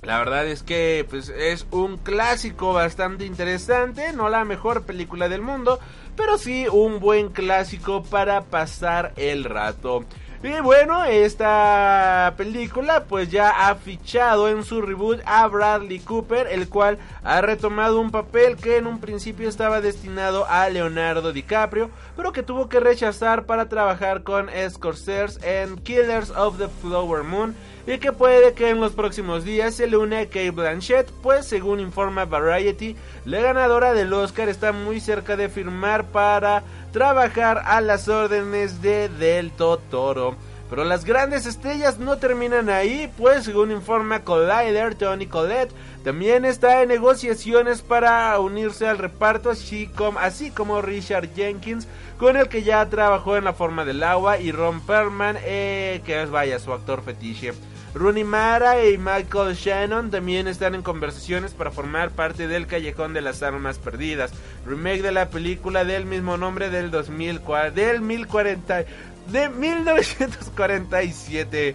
Speaker 1: La verdad es que pues, es un clásico bastante interesante, no la mejor película del mundo, pero sí un buen clásico para pasar el rato. Y bueno, esta película pues ya ha fichado en su reboot a Bradley Cooper, el cual ha retomado un papel que en un principio estaba destinado a Leonardo DiCaprio, pero que tuvo que rechazar para trabajar con Scorsese en Killers of the Flower Moon y que puede que en los próximos días se le une a Kate Blanchett, pues según informa Variety, la ganadora del Oscar está muy cerca de firmar para trabajar a las órdenes de Del Toro. Pero las grandes estrellas no terminan ahí, pues según informa Collider, Tony Collette también está en negociaciones para unirse al reparto, así como, así como Richard Jenkins, con el que ya trabajó en La Forma del Agua, y Ron Perlman, eh, que es vaya su actor fetiche. Rooney Mara y Michael Shannon también están en conversaciones para formar parte del Callejón de las Armas Perdidas, remake de la película del mismo nombre del 2004, del 1040, de 1947.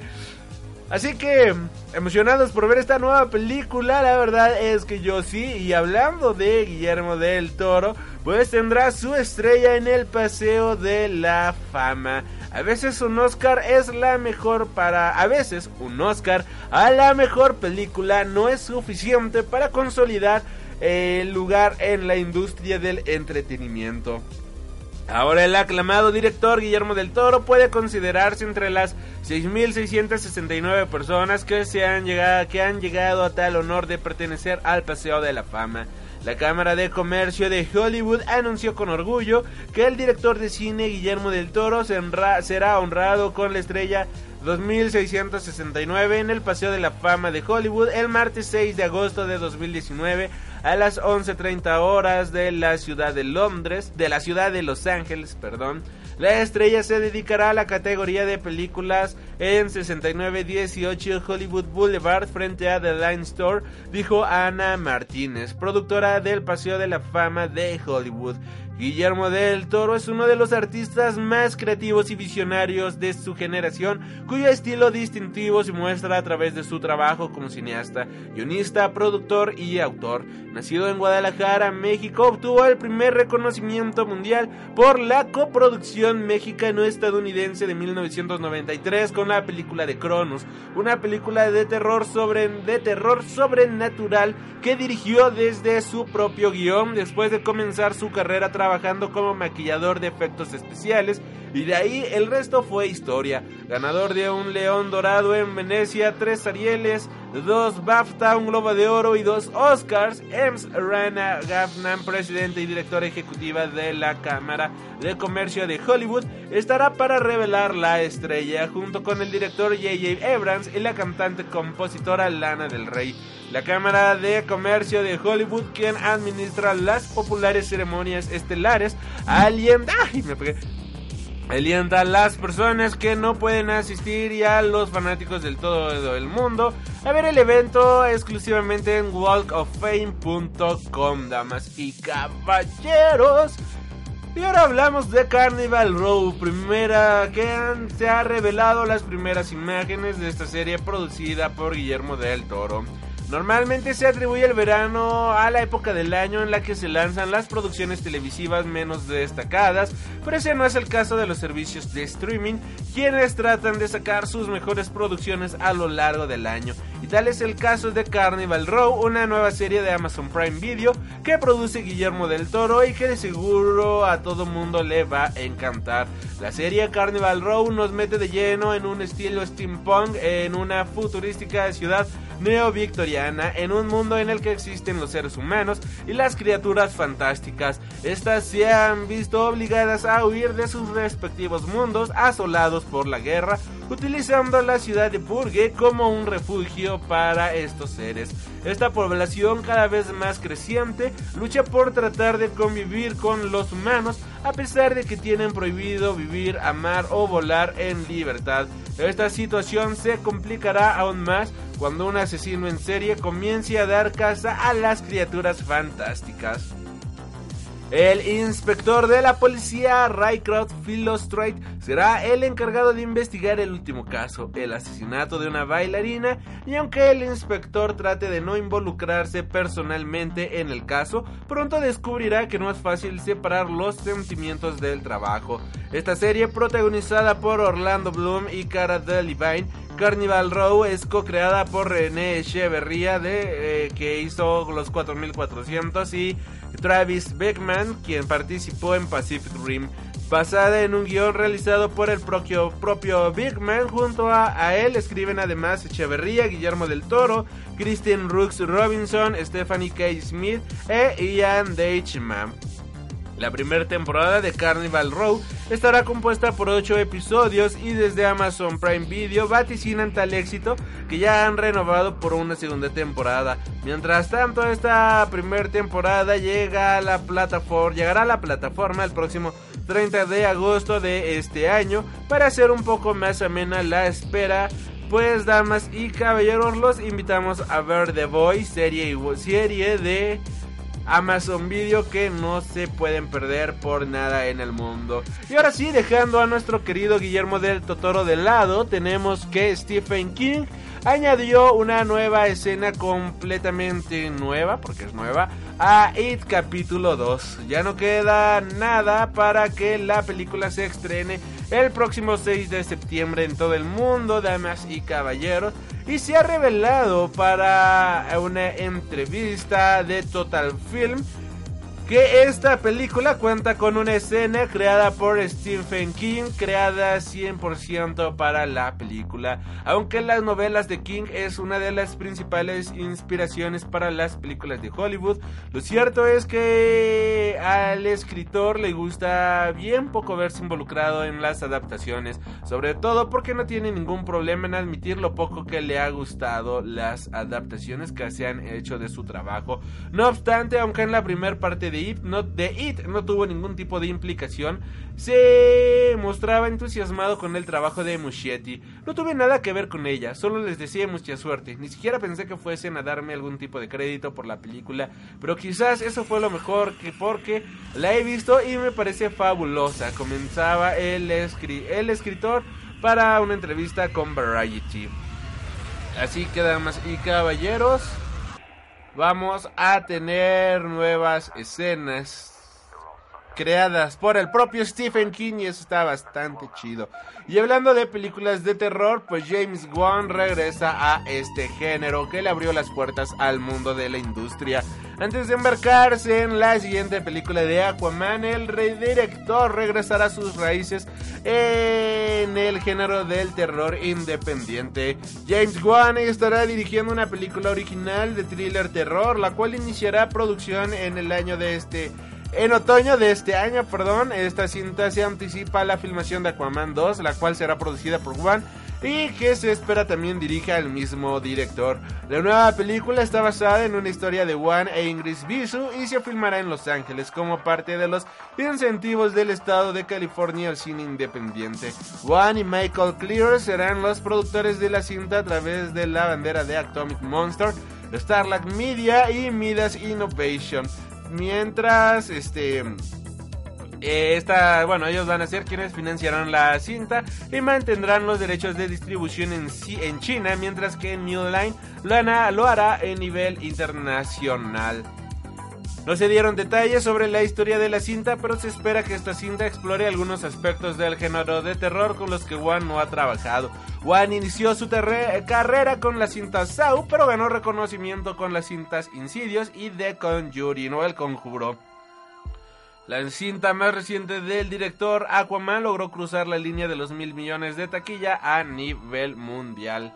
Speaker 1: Así que emocionados por ver esta nueva película, la verdad es que yo sí, y hablando de Guillermo del Toro, pues tendrá su estrella en el Paseo de la Fama. A veces un Oscar es la mejor para... A veces un Oscar a la mejor película no es suficiente para consolidar el lugar en la industria del entretenimiento. Ahora el aclamado director Guillermo del Toro puede considerarse entre las 6.669 personas que, se han llegado, que han llegado a tal honor de pertenecer al Paseo de la Fama. La Cámara de Comercio de Hollywood anunció con orgullo que el director de cine Guillermo del Toro será honrado con la estrella 2669 en el Paseo de la Fama de Hollywood el martes 6 de agosto de 2019 a las 11.30 horas de la ciudad de Londres, de la ciudad de Los Ángeles, perdón. La estrella se dedicará a la categoría de películas en 6918 Hollywood Boulevard frente a The Line Store, dijo Ana Martínez, productora del Paseo de la Fama de Hollywood. Guillermo del Toro es uno de los artistas más creativos y visionarios de su generación, cuyo estilo distintivo se muestra a través de su trabajo como cineasta, guionista, productor y autor. Nacido en Guadalajara, México, obtuvo el primer reconocimiento mundial por la coproducción mexicano-estadounidense de 1993 con la película de Cronos, una película de terror, sobre, de terror sobrenatural que dirigió desde su propio guion después de comenzar su carrera trabajando como maquillador de efectos especiales y de ahí el resto fue historia. Ganador de un León Dorado en Venecia, tres Arieles, dos BAFTA, un Globo de Oro y dos Oscars, Ems Rana Gaffnan, presidente y directora ejecutiva de la Cámara de Comercio de Hollywood, estará para revelar la estrella junto con el director J.J. Abrams y la cantante compositora Lana del Rey. La Cámara de Comercio de Hollywood, quien administra las populares ceremonias estelares, alienta, ay, me pegué, alienta a las personas que no pueden asistir y a los fanáticos del todo el mundo a ver el evento exclusivamente en walkoffame.com, damas y caballeros. Y ahora hablamos de Carnival Row, primera que han, se ha revelado las primeras imágenes de esta serie producida por Guillermo del Toro. Normalmente se atribuye el verano a la época del año en la que se lanzan las producciones televisivas menos destacadas, pero ese no es el caso de los servicios de streaming, quienes tratan de sacar sus mejores producciones a lo largo del año. Y tal es el caso de Carnival Row, una nueva serie de Amazon Prime Video que produce Guillermo del Toro y que de seguro a todo mundo le va a encantar. La serie Carnival Row nos mete de lleno en un estilo steampunk en una futurística ciudad neo-victoriana en un mundo en el que existen los seres humanos y las criaturas fantásticas. Estas se han visto obligadas a huir de sus respectivos mundos asolados por la guerra, utilizando la ciudad de Purgue como un refugio para estos seres. Esta población cada vez más creciente lucha por tratar de convivir con los humanos a pesar de que tienen prohibido vivir, amar o volar en libertad. Esta situación se complicará aún más cuando un asesino en serie comience a dar caza a las criaturas fantásticas. El inspector de la policía Rycroft Philostrate será el encargado de investigar el último caso, el asesinato de una bailarina, y aunque el inspector trate de no involucrarse personalmente en el caso, pronto descubrirá que no es fácil separar los sentimientos del trabajo. Esta serie, protagonizada por Orlando Bloom y Cara Delevingne, Carnival Row es co-creada por René Echeverría de, eh, que hizo los 4400 y Travis Beckman, quien participó en Pacific Rim, basada en un guion realizado por el propio, propio Beckman. Junto a, él escriben además Echeverría, Guillermo del Toro, Christian Rooks Robinson, Stephanie K. Smith e Ian Deichman. La primera temporada de Carnival Row estará compuesta por 8 episodios y desde Amazon Prime Video vaticinan tal éxito que ya han renovado por una segunda temporada. Mientras tanto, esta primera temporada llega a la plataforma, llegará a la plataforma el próximo 30 de agosto de este año para hacer un poco más amena la espera pues damas y caballeros los invitamos a ver The Boy serie, serie de Amazon Video que no se pueden perder por nada en el mundo. Y ahora sí, dejando a nuestro querido Guillermo del Totoro de lado, tenemos que Stephen King añadió una nueva escena completamente nueva, porque es nueva, a It capítulo 2. Ya no queda nada para que la película se estrene el próximo 6 de septiembre en todo el mundo, damas y caballeros. Y se ha revelado para una entrevista de Total Film que esta película cuenta con una escena creada por Stephen King, creada 100% para la película. Aunque las novelas de King es una de las principales inspiraciones para las películas de Hollywood, lo cierto es que al escritor le gusta bien poco verse involucrado en las adaptaciones, sobre todo porque no tiene ningún problema en admitir lo poco que le ha gustado las adaptaciones que se han hecho de su trabajo. No obstante, aunque en la primera parte de de It, no, de It no tuvo ningún tipo de implicación, se mostraba entusiasmado con el trabajo de Muschietti. No tuve nada que ver con ella, solo les decía mucha suerte. Ni siquiera pensé que fuesen a darme algún tipo de crédito por la película, pero quizás eso fue lo mejor que porque la he visto y me parece fabulosa. Comenzaba el, el escritor para una entrevista con Variety. Así que damas y caballeros, vamos a tener nuevas escenas creadas por el propio Stephen King y eso está bastante chido. Y hablando de películas de terror, pues James Wan regresa a este género que le abrió las puertas al mundo de la industria. Antes de embarcarse en la siguiente película de Aquaman, el director regresará a sus raíces en el género del terror independiente. James Wan estará dirigiendo una película original de thriller terror, la cual iniciará producción en el año de este en otoño de este año, perdón, esta cinta se anticipa la filmación de Aquaman 2, la cual será producida por Juan y que se espera también dirija el mismo director. La nueva película está basada en una historia de Juan e Ingrid Bisu y se filmará en Los Ángeles como parte de los incentivos del estado de California al cine independiente. Juan y Michael Clear serán los productores de la cinta a través de la bandera de Atomic Monster, Starlight Media y Midas Innovation. Mientras, este... Esta, bueno, ellos van a ser quienes financiarán la cinta y mantendrán los derechos de distribución en, en China, mientras que New Line lo, lo hará en nivel internacional. No se dieron detalles sobre la historia de la cinta, pero se espera que esta cinta explore algunos aspectos del género de terror con los que Wan no ha trabajado. Wan inició su carrera con la cinta Saw, pero ganó reconocimiento con las cintas Insidious y The Conjuring o El Conjuro. La cinta más reciente del director Aquaman logró cruzar la línea de los mil millones de taquilla a nivel mundial.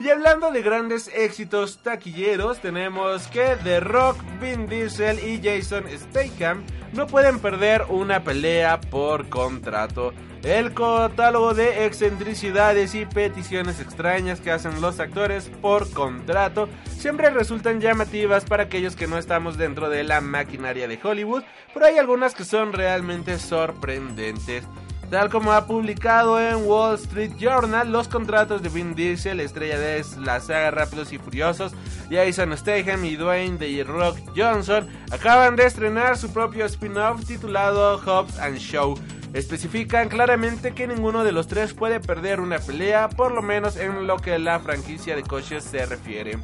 Speaker 1: Y hablando de grandes éxitos taquilleros, tenemos que The Rock, Vin Diesel y Jason Statham no pueden perder una pelea por contrato. El catálogo de excentricidades y peticiones extrañas que hacen los actores por contrato siempre resultan llamativas para aquellos que no estamos dentro de la maquinaria de Hollywood, pero hay algunas que son realmente sorprendentes. Tal como ha publicado en Wall Street Journal, los contratos de Vin Diesel, estrella de la saga Rápidos y Furiosos, Jason Statham y Dwayne The Rock Johnson acaban de estrenar su propio spin-off titulado Hobbs and Show. Especifican claramente que ninguno de los tres puede perder una pelea, por lo menos en lo que la franquicia de coches se refiere.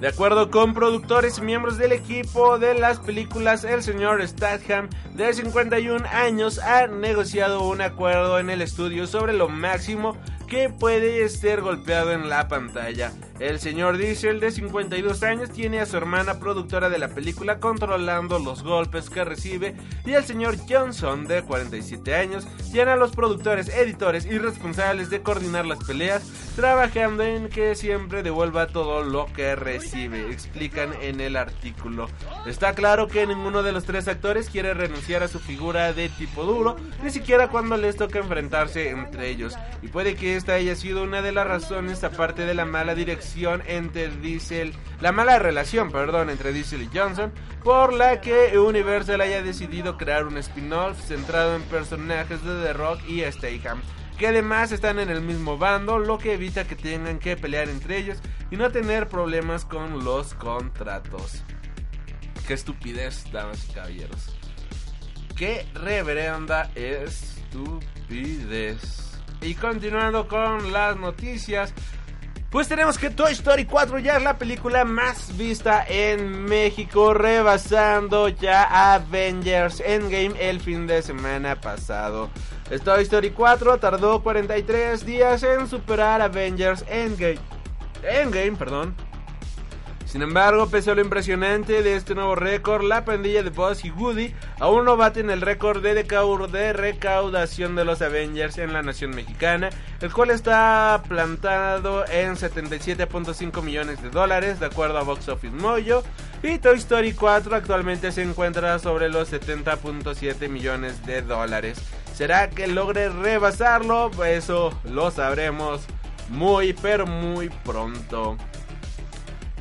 Speaker 1: De acuerdo con productores y miembros del equipo de las películas, el señor Statham, de 51 años, ha negociado un acuerdo en el estudio sobre lo máximo que puede ser golpeado en la pantalla. El señor Diesel de 52 años tiene a su hermana productora de la película controlando los golpes que recibe y el señor Johnson de 47 años tiene a los productores, editores y responsables de coordinar las peleas trabajando en que siempre devuelva todo lo que recibe, explican en el artículo. Está claro que ninguno de los tres actores quiere renunciar a su figura de tipo duro, ni siquiera cuando les toca enfrentarse entre ellos, y puede que esta haya sido una de las razones aparte de la mala dirección entre Diesel, la mala relación, perdón, entre Diesel y Johnson, por la que Universal haya decidido crear un spin-off centrado en personajes de The Rock y Statham que además están en el mismo bando, lo que evita que tengan que pelear entre ellos y no tener problemas con los contratos. Qué estupidez, damas y caballeros. Qué reverenda estupidez. Y continuando con las noticias, pues tenemos que Toy Story 4 ya es la película más vista en México, rebasando ya Avengers Endgame el fin de semana pasado. Toy Story 4 tardó 43 días en superar Avengers Endgame. Endgame, perdón. Sin embargo, pese a lo impresionante de este nuevo récord, la pandilla de Buzz y Woody aún no baten el récord de, de recaudación de los Avengers en la nación mexicana, el cual está plantado en 77.5 millones de dólares, de acuerdo a Box Office Mojo, y Toy Story 4 actualmente se encuentra sobre los 70.7 millones de dólares. ¿Será que logre rebasarlo? Eso lo sabremos muy pero muy pronto.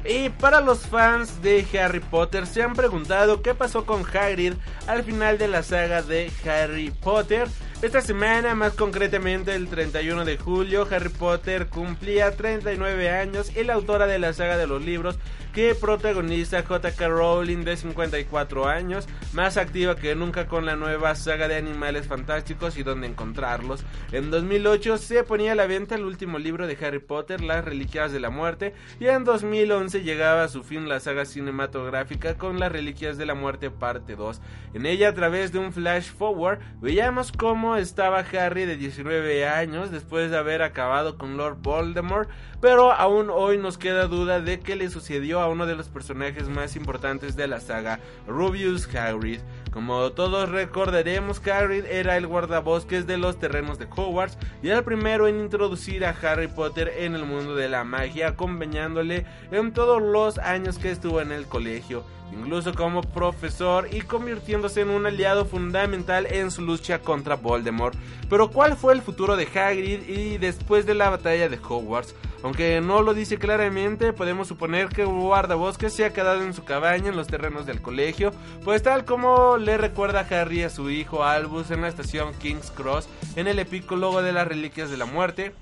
Speaker 1: Y para los fans de Harry Potter se han preguntado qué pasó con Hagrid al final de la saga de Harry Potter. Esta semana, más concretamente el 31 de julio, Harry Potter cumplía 39 años y la autora de la saga de los libros que protagoniza J.K. Rowling de 54 años, más activa que nunca con la nueva saga de animales fantásticos y dónde encontrarlos. En 2008 se ponía a la venta el último libro de Harry Potter, Las Reliquias de la Muerte, y en 2011 llegaba a su fin la saga cinematográfica con Las Reliquias de la Muerte parte 2. En ella, a través de un flash forward, veíamos cómo estaba Harry de 19 años después de haber acabado con Lord Voldemort, pero aún hoy nos queda duda de qué le sucedió a uno de los personajes más importantes de la saga, Rubius Hagrid. Como todos recordaremos, Hagrid era el guardabosques de los terrenos de Hogwarts y era el primero en introducir a Harry Potter en el mundo de la magia, acompañándole en todos los años que estuvo en el colegio incluso como profesor y convirtiéndose en un aliado fundamental en su lucha contra Voldemort. Pero ¿cuál fue el futuro de Hagrid y después de la batalla de Hogwarts? Aunque no lo dice claramente, podemos suponer que guardabosques se ha quedado en su cabaña en los terrenos del colegio, pues tal como le recuerda Harry a su hijo Albus en la estación King's Cross en el epílogo de las Reliquias de la Muerte,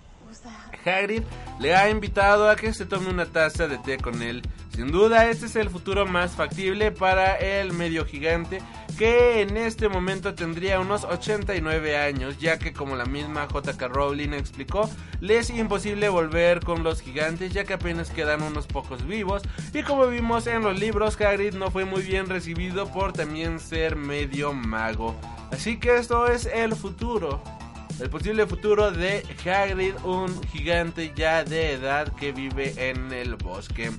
Speaker 1: Hagrid le ha invitado a que se tome una taza de té con él. Sin duda, este es el futuro más factible para el medio gigante, que en este momento tendría unos 89 años, ya que como la misma JK Rowling explicó, le es imposible volver con los gigantes, ya que apenas quedan unos pocos vivos, y como vimos en los libros, Hagrid no fue muy bien recibido por también ser medio mago. Así que esto es el futuro el posible futuro de Hagrid, un gigante ya de edad que vive en el bosque.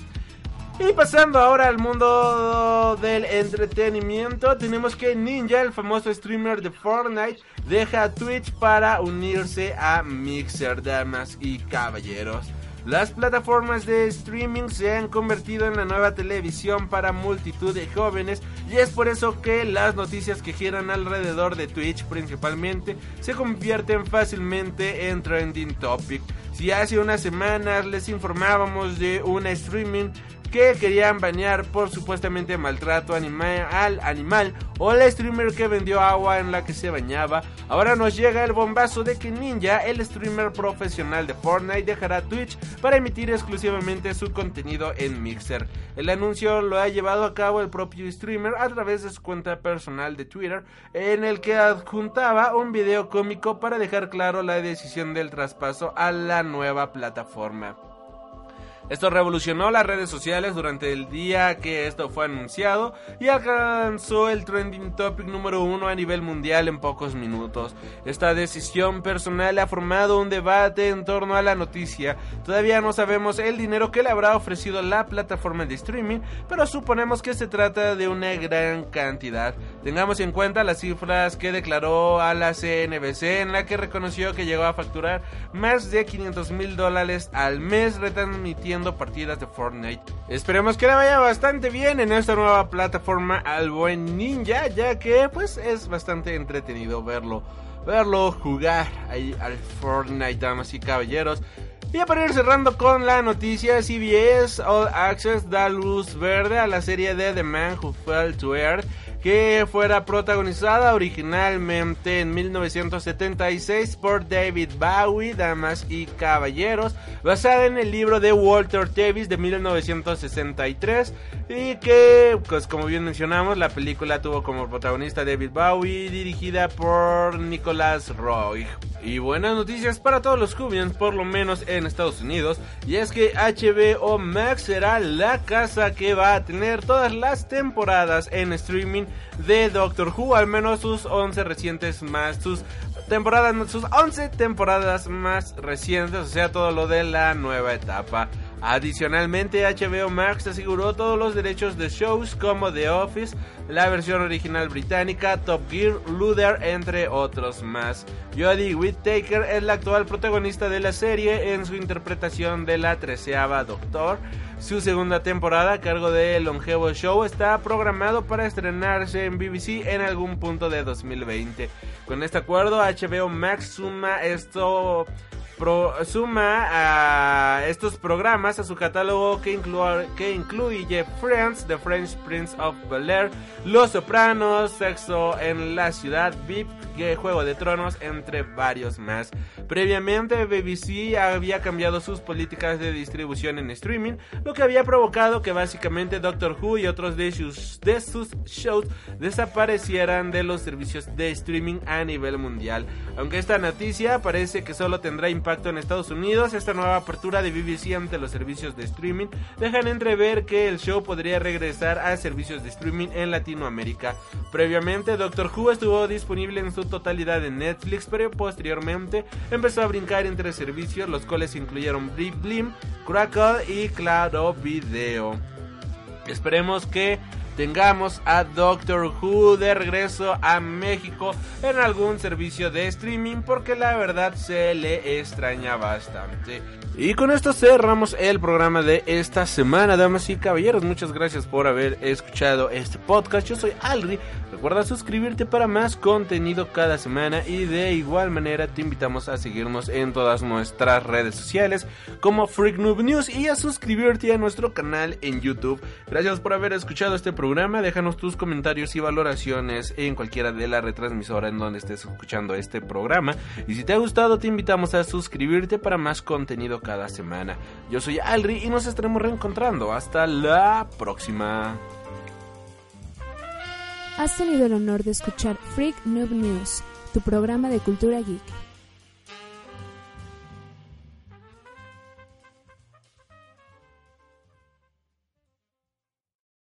Speaker 1: Y pasando ahora al mundo del entretenimiento, tenemos que Ninja, el famoso streamer de Fortnite, deja Twitch para unirse a Mixer, damas y caballeros. Las plataformas de streaming se han convertido en la nueva televisión para multitud de jóvenes y es por eso que las noticias que giran alrededor de Twitch principalmente se convierten fácilmente en trending topic. Si hace unas semanas les informábamos de una streaming que querían bañar por supuestamente maltrato al animal o la streamer que vendió agua en la que se bañaba. Ahora nos llega el bombazo de que Ninja, el streamer profesional de Fortnite, dejará Twitch para emitir exclusivamente su contenido en Mixer. El anuncio lo ha llevado a cabo el propio streamer a través de su cuenta personal de Twitter, en el que adjuntaba un video cómico para dejar claro la decisión del traspaso a la nueva plataforma. Esto revolucionó las redes sociales durante el día que esto fue anunciado y alcanzó el trending topic número uno a nivel mundial en pocos minutos. Esta decisión personal ha formado un debate en torno a la noticia. Todavía no sabemos el dinero que le habrá ofrecido la plataforma de streaming, pero suponemos que se trata de una gran cantidad. Tengamos en cuenta las cifras que declaró a la CNBC en la que reconoció que llegó a facturar más de 500 mil dólares al mes retransmitiendo partidas de Fortnite. Esperemos que le vaya bastante bien en esta nueva plataforma al buen ninja, ya que pues es bastante entretenido verlo, verlo jugar ahí al Fortnite, damas y caballeros. Y para ir cerrando con la noticia, CBS All Access da luz verde a la serie de The Man Who Fell to Earth que fuera protagonizada originalmente en 1976 por David Bowie, Damas y Caballeros, basada en el libro de Walter Davis de 1963 y que, pues como bien mencionamos, la película tuvo como protagonista David Bowie, dirigida por Nicholas Roy. Y buenas noticias para todos los Cubians, por lo menos en Estados Unidos, y es que HBO Max será la casa que va a tener todas las temporadas en streaming de Doctor Who, al menos sus 11 recientes más, sus temporadas, sus 11 temporadas más recientes, o sea, todo lo de la nueva etapa. Adicionalmente, HBO Max aseguró todos los derechos de shows como The Office, la versión original británica, Top Gear, Luther, entre otros más. Jodie Whittaker es la actual protagonista de la serie en su interpretación de la treceava Doctor. Su segunda temporada a cargo del longevo show está programado para estrenarse en BBC en algún punto de 2020. Con este acuerdo, HBO Max suma esto suma a estos programas a su catálogo que, que incluye Friends, The French Prince of Bel Air, Los Sopranos, Sexo en la Ciudad, VIP, Juego de Tronos, entre varios más. Previamente, BBC había cambiado sus políticas de distribución en streaming, lo que había provocado que básicamente Doctor Who y otros de sus, de sus shows desaparecieran de los servicios de streaming a nivel mundial. Aunque esta noticia parece que solo tendrá impacto en Estados Unidos, esta nueva apertura de BBC ante los servicios de streaming dejan entrever que el show podría regresar a servicios de streaming en Latinoamérica. Previamente, Doctor Who estuvo disponible en su totalidad en Netflix, pero posteriormente empezó a brincar entre servicios, los cuales incluyeron Blim, Crackle y Claro Video. Esperemos que tengamos a Doctor Who de regreso a México en algún servicio de streaming porque la verdad se le extraña bastante. Y con esto cerramos el programa de esta semana, damas y caballeros. Muchas gracias por haber escuchado este podcast. Yo soy Alri. Recuerda suscribirte para más contenido cada semana y de igual manera te invitamos a seguirnos en todas nuestras redes sociales como Freak Noob News y a suscribirte a nuestro canal en YouTube. Gracias por haber escuchado este programa. Déjanos tus comentarios y valoraciones en cualquiera de las retransmisoras en donde estés escuchando este programa. Y si te ha gustado te invitamos a suscribirte para más contenido cada semana. Yo soy Alri y nos estaremos reencontrando. Hasta la próxima.
Speaker 7: Has tenido el honor de escuchar Freak Noob News, tu programa de cultura geek.